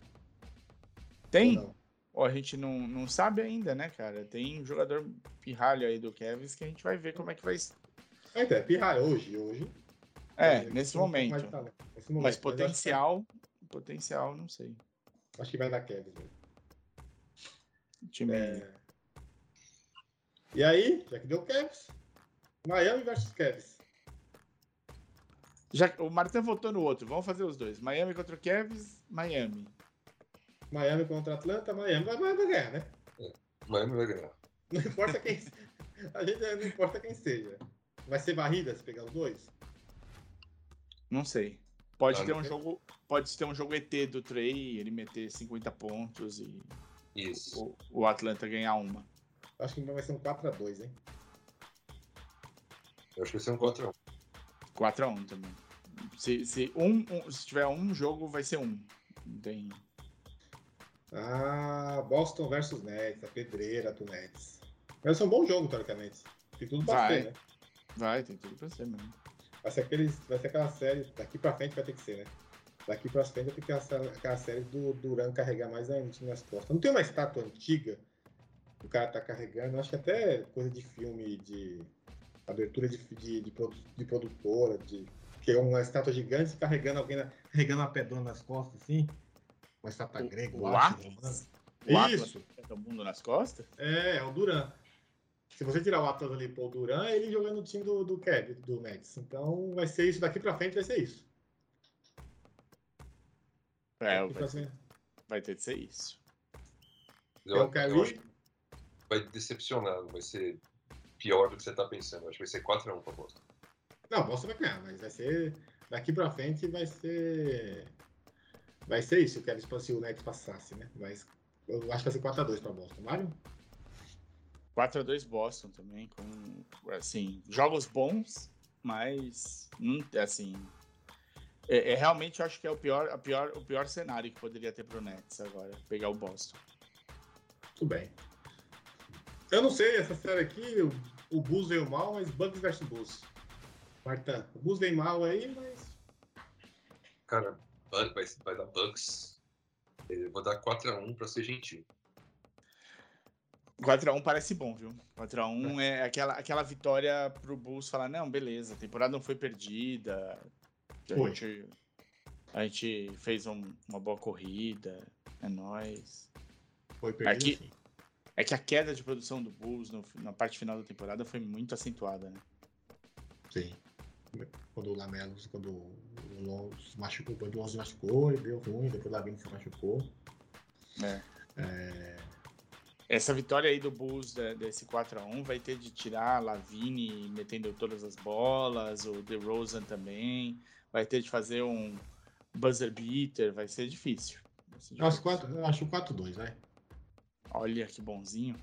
Speaker 4: Tem? Ó, a gente não, não sabe ainda, né, cara? Tem um jogador pirralho aí do Cavs que a gente vai ver como é que vai.
Speaker 3: Ah, então, é pirraia hoje, hoje.
Speaker 4: É,
Speaker 3: Hoje,
Speaker 4: nesse
Speaker 3: mais
Speaker 4: momento.
Speaker 3: talento. Nesse momento.
Speaker 4: Mas
Speaker 3: Mas acho que-
Speaker 4: potencial, potencial, não sei.
Speaker 3: Acho que vai dar Cavs mesmo.
Speaker 4: O time.
Speaker 3: É. E aí, já que deu Cavs, Miami versus Cavs.
Speaker 4: Já, o Martin votou no outro. Vamos fazer os dois. Miami contra o Cavs, Miami.
Speaker 3: Miami contra Atlanta, Miami vai, vai, vai ganhar, né?
Speaker 5: Miami vai ganhar.
Speaker 3: Não importa quem. A gente não importa quem seja. Vai ser barrida se pegar os dois?
Speaker 4: Não sei. Pode
Speaker 5: Ah,
Speaker 4: ter um jogo, pode ter um jogo ET do Trey, ele meter 50 pontos e
Speaker 5: Isso.
Speaker 4: o, o Atlanta ganhar uma.
Speaker 3: Acho que vai ser um 4x2, hein?
Speaker 5: Eu acho que vai ser um 4x1.
Speaker 4: 4 a 1 também. Se, se, um, um- se tiver um jogo, vai ser um. Não tem.
Speaker 3: Ah, Boston versus Nets, a pedreira do Nets. Vai ser um bom jogo, teoricamente. Tem tudo pra
Speaker 4: Vai.
Speaker 3: ser, né?
Speaker 4: Vai, tem tudo pra ser mesmo.
Speaker 3: Vai ser, aqueles, vai ser aquela série, daqui pra frente vai ter que ser, né? Daqui pra frente vai ter que ter aquela, série do Duran carregar mais ainda nas costas. Não tem uma estátua antiga que o cara tá carregando, acho que até coisa de filme, de abertura de, de, de, produ- de produtora, de, que é uma estátua gigante carregando alguém, na, carregando uma pedrona nas costas, assim. Uma estátua
Speaker 4: O-
Speaker 3: grega,
Speaker 4: o Atlas?
Speaker 3: romana.
Speaker 4: O Atlas
Speaker 3: Isso.
Speaker 4: o mundo nas costas?
Speaker 3: É, é o Duran. Se você tirar o Atlas ali e pôr o Duran, ele jogando no time do, do Kevin, do Nets. Então vai ser isso, daqui pra frente vai ser isso.
Speaker 4: É, vai, vai ter de ser isso.
Speaker 5: Eu,
Speaker 3: é o
Speaker 5: eu
Speaker 3: Kyrie,
Speaker 5: acho que vai decepcionar, não vai ser pior do que você tá pensando. Acho que vai ser 4x1 pra Boston.
Speaker 3: Não, Boston vai ganhar, mas vai ser. Daqui pra frente vai ser. Vai ser isso, eu quero se o Nets passasse, né? Mas eu acho que vai ser 4x2 pra Boston. Mário?
Speaker 4: 4x2 Boston também, com, assim, jogos bons, mas, não, assim, é, é, realmente eu acho que é o pior, a pior, o pior cenário que poderia ter pro Nets agora, pegar o Boston.
Speaker 3: Tudo bem. Eu não sei, essa série aqui, o, o Bulls veio mal, mas Bucks versus Bulls. Marta, o Bulls veio mal aí, mas.
Speaker 5: Cara, vai, vai dar Bucks. Eu vou dar 4x1 pra ser gentil.
Speaker 4: 4x1 parece bom, viu? 4x1 é aquela, aquela vitória pro Bulls falar, não, beleza, a temporada não foi perdida, a
Speaker 3: Foi.
Speaker 4: gente, a gente fez um- uma boa corrida, é nóis.
Speaker 3: Foi perdido.
Speaker 4: Aqui-
Speaker 3: sim.
Speaker 4: É que a queda de produção do Bulls no- na parte final da temporada foi muito acentuada, né?
Speaker 3: Sim. Quando o Lamelo, quando o Lonzo se machucou, quando o Lonzo se machucou, ele deu ruim, depois o Lavine se machucou.
Speaker 4: É.
Speaker 3: É,
Speaker 4: Essa vitória aí do Bulls desse 4x1 vai ter de tirar Lavine metendo todas as bolas, o DeRozan também, vai ter de fazer um buzzer beater, vai ser difícil. Vai ser
Speaker 3: eu acho
Speaker 4: difícil.
Speaker 3: quatro- eu acho 4-2, vai.
Speaker 4: Olha que bonzinho.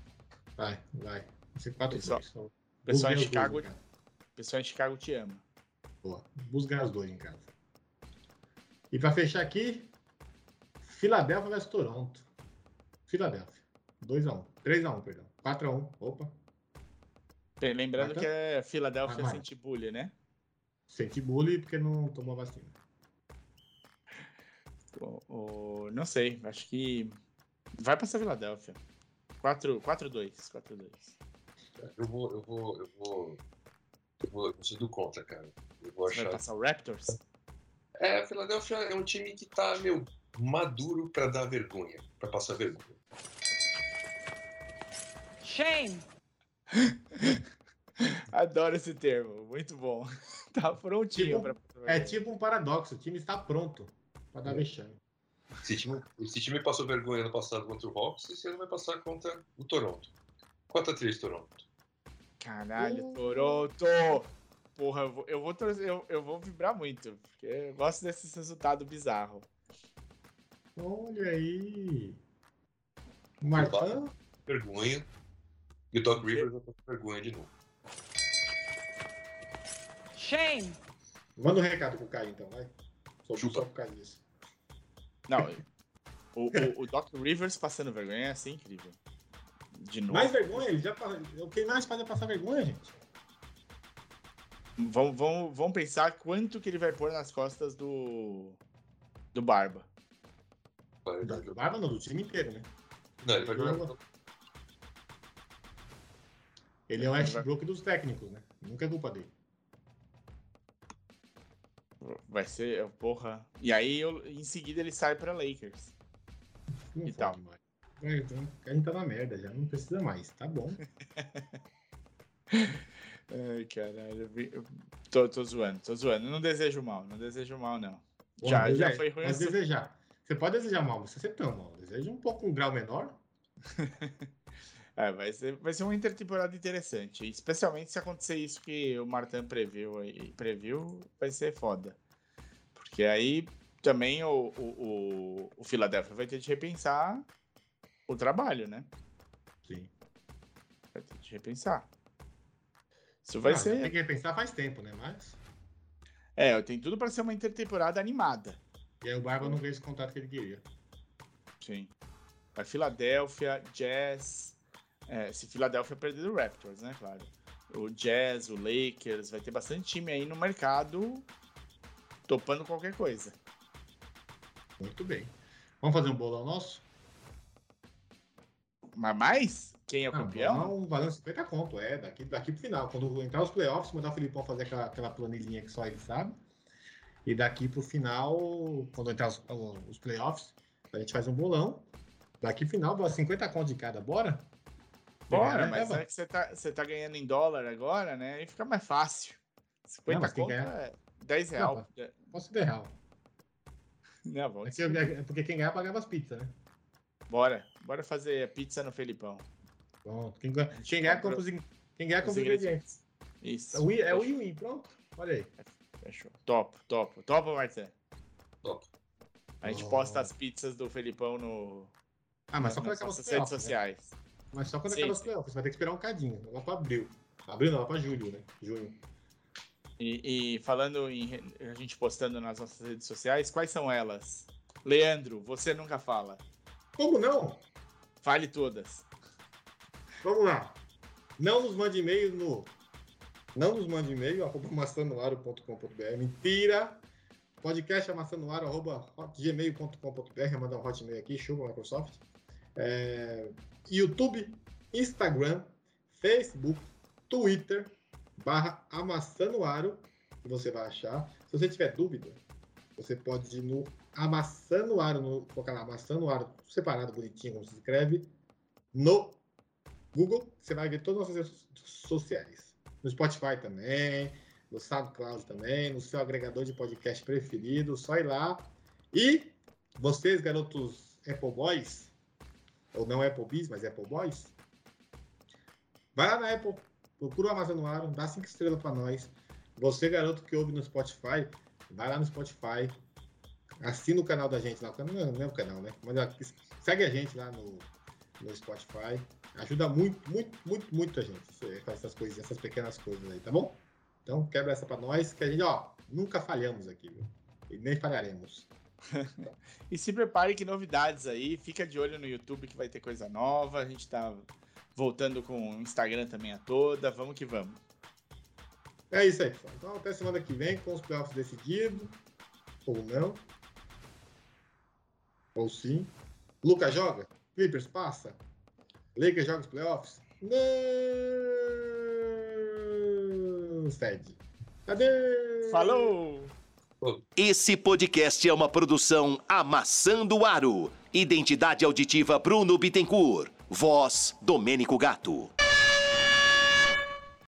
Speaker 3: Vai, vai. Vai ser 4-2.
Speaker 4: Pessoal-
Speaker 3: Só-
Speaker 4: pessoal
Speaker 3: Bulls
Speaker 4: em Chicago-
Speaker 3: dois
Speaker 4: pessoal em Chicago te ama.
Speaker 3: Boa. Bulls ganha os dois em casa. E pra fechar aqui, Filadélfia versus Toronto. Filadélfia. 2x1. 3x1, perdão. 4x1. Opa.
Speaker 4: Lembrando
Speaker 3: Marta?
Speaker 4: que é Philadelphia
Speaker 3: Ah, vai.
Speaker 4: Saint Bully, né?
Speaker 3: Senti bullying porque não tomou vacina.
Speaker 4: O, o- não sei, acho que vai passar Filadélfia. 4 4-2, 4-2.
Speaker 5: Eu vou, eu vou, eu vou. Eu vou, eu vou ser do contra, cara. Eu vou
Speaker 4: Você vai
Speaker 5: achar.
Speaker 4: passar o Raptors?
Speaker 5: É, a Philadelphia é um time que tá, meu, maduro pra dar vergonha, pra passar vergonha.
Speaker 1: Shame.
Speaker 4: Adoro esse termo, muito bom. Tá prontinho
Speaker 3: Tipo,
Speaker 4: pra
Speaker 3: É tipo um paradoxo. O time está pronto pra dar vexame.
Speaker 5: Esse time, esse time passou vergonha no passado contra o Hawks, esse ano vai passar contra o Toronto. 4x3 Toronto.
Speaker 4: Caralho,
Speaker 3: Uh.
Speaker 4: Toronto! Porra, eu vou, eu vou torcer, eu, eu vou vibrar muito, porque eu gosto desse resultado bizarro.
Speaker 3: Olha aí. O Martão.
Speaker 5: Vergonha. E o Doc Rivers vai passar vergonha de novo.
Speaker 1: Shame.
Speaker 3: Manda um recado pro Caio, então, vai. Só,
Speaker 5: Chupa.
Speaker 3: só por causa disso.
Speaker 4: Não, o, o, o Doc Rivers passando vergonha é assim incrível. De novo.
Speaker 3: Mais vergonha, ele já O que mais faz é passar vergonha, gente.
Speaker 4: Vamos, vamos, vamos pensar quanto que ele vai pôr nas costas do. do Barba.
Speaker 3: Do. Barba não, do time inteiro, né?
Speaker 5: Não, ele vai jogar.
Speaker 3: Ele é o Westbrook dos técnicos, né? Nunca é culpa dele.
Speaker 4: Vai ser, porra. E aí, eu- em seguida, ele sai pra Lakers.
Speaker 3: Não
Speaker 4: E tal.
Speaker 3: mais. É, então, A gente tá na merda já, não precisa mais. Tá bom.
Speaker 4: Ai, caralho. eu Tô, tô zoando, tô zoando. Não desejo mal, não desejo mal, não.
Speaker 3: Bom,
Speaker 4: Já, já foi ruim
Speaker 3: Pode
Speaker 4: assim.
Speaker 3: desejar. Você pode desejar mal, mas você tão mal. Deseja um pouco um grau menor.
Speaker 4: É, vai ser, vai ser uma intertemporada interessante. Especialmente se acontecer isso que o Martin previu aí. Previu, vai ser foda. Porque aí também o, o, o, o Philadelphia vai ter de repensar o trabalho, né?
Speaker 3: Sim.
Speaker 4: Vai ter de repensar. Isso vai
Speaker 3: Ah,
Speaker 4: ser.
Speaker 3: Tem que repensar faz tempo, né? Mas.
Speaker 4: É, tem tudo pra ser uma intertemporada animada.
Speaker 3: E aí o Barba não fez o contrato que ele queria.
Speaker 4: Sim. Vai Filadélfia, Jazz. É, se Filadélfia perder o Raptors, né? Claro. O Jazz, o Lakers, vai ter bastante time aí no mercado topando qualquer coisa.
Speaker 3: Muito bem. Vamos fazer um bolão nosso?
Speaker 4: Mas mais? Quem é o
Speaker 3: Ah,
Speaker 4: campeão?
Speaker 3: bolão valendo 50 conto, é, daqui, daqui pro final. Quando entrar os playoffs, mandar o Filipão fazer aquela, aquela planilhinha que só ele sabe. E daqui pro final, quando entrar os, os playoffs, a gente faz um bolão. Daqui pro final, dá 50 conto de cada, bora?
Speaker 4: Bora,
Speaker 3: Pegar,
Speaker 4: mas é que você tá, você tá ganhando em dólar agora, né? Aí fica mais fácil. 50
Speaker 3: Não,
Speaker 4: conto
Speaker 3: ganhar-
Speaker 4: é 10 real.
Speaker 3: Posso ser real.
Speaker 4: Não, vamos
Speaker 3: É que- é porque quem ganhar pagava as pizzas, né?
Speaker 4: Bora. Bora fazer a pizza no Felipão.
Speaker 3: Pronto. Quem, ganha- quem ganhar compra os, quem ganhar
Speaker 4: os
Speaker 3: compra os ingredientes.
Speaker 4: Isso.
Speaker 3: É o win- É win-win, pronto. Olha aí.
Speaker 4: Fechou. Top, top. Top, Marcelo.
Speaker 5: Top.
Speaker 4: A gente
Speaker 3: Oh.
Speaker 4: posta as pizzas do Felipão no,
Speaker 3: Ah, mas só
Speaker 4: nas nossas redes
Speaker 3: playoffs, né? Mas só quando
Speaker 4: Sim,
Speaker 3: acabar os
Speaker 4: sim.
Speaker 3: playoffs. Você vai ter que esperar um cadinho. Lá pra abril. Abril não, lá pra julho, né? Junho.
Speaker 4: E, e falando em a gente postando nas nossas redes sociais, quais são elas? Leandro, você nunca fala.
Speaker 3: Como não?
Speaker 4: Fale todas.
Speaker 3: Vamos lá. Não nos mande e-mail no. Não nos mande e-mail, arroba maçanoaro.com.br. Mentira! Podcast amassanoaro, arroba hotgmail.com.br. Mandar um hotmail aqui, chupa Microsoft. É, YouTube, Instagram, Facebook, Twitter, barra amassanoaro, que você vai achar. Se você tiver dúvida, você pode ir no amassanoaro, no, colocar lá amassanoaro, separado, bonitinho, como se escreve, no Google, você vai ver todas as nossas redes sociais. No Spotify também, no SoundCloud também, no seu agregador de podcast preferido, só ir lá. E vocês, garotos Apple Boys, ou não Apple Bees, mas Apple Boys, vai lá na Apple, procura o Amazon no dá cinco estrelas para nós. Você, garoto que ouve no Spotify, vai lá no Spotify, assina o canal da gente lá. Não, não é o canal, né? Mas segue a gente lá no, no Spotify. Ajuda muito, muito, muito, muito a gente você faz essas coisinhas, essas pequenas coisas aí, tá bom? Então quebra essa pra nós, que a gente, ó, nunca falhamos aqui, viu? E nem falharemos.
Speaker 4: E se prepare que novidades aí. Fica de olho no YouTube que vai ter coisa nova. A gente tá voltando com o Instagram também a toda. Vamos que vamos.
Speaker 3: É isso aí, pessoal. Então até semana que vem com os playoffs decididos. Ou não. Ou sim. Lucas joga? Clippers passa? Lakers joga os playoffs? Não! Cede. Cadê?
Speaker 4: Falou!
Speaker 6: Esse podcast é uma produção Amassando Aro. Identidade auditiva Bruno Bittencourt. Voz Domênico Gato.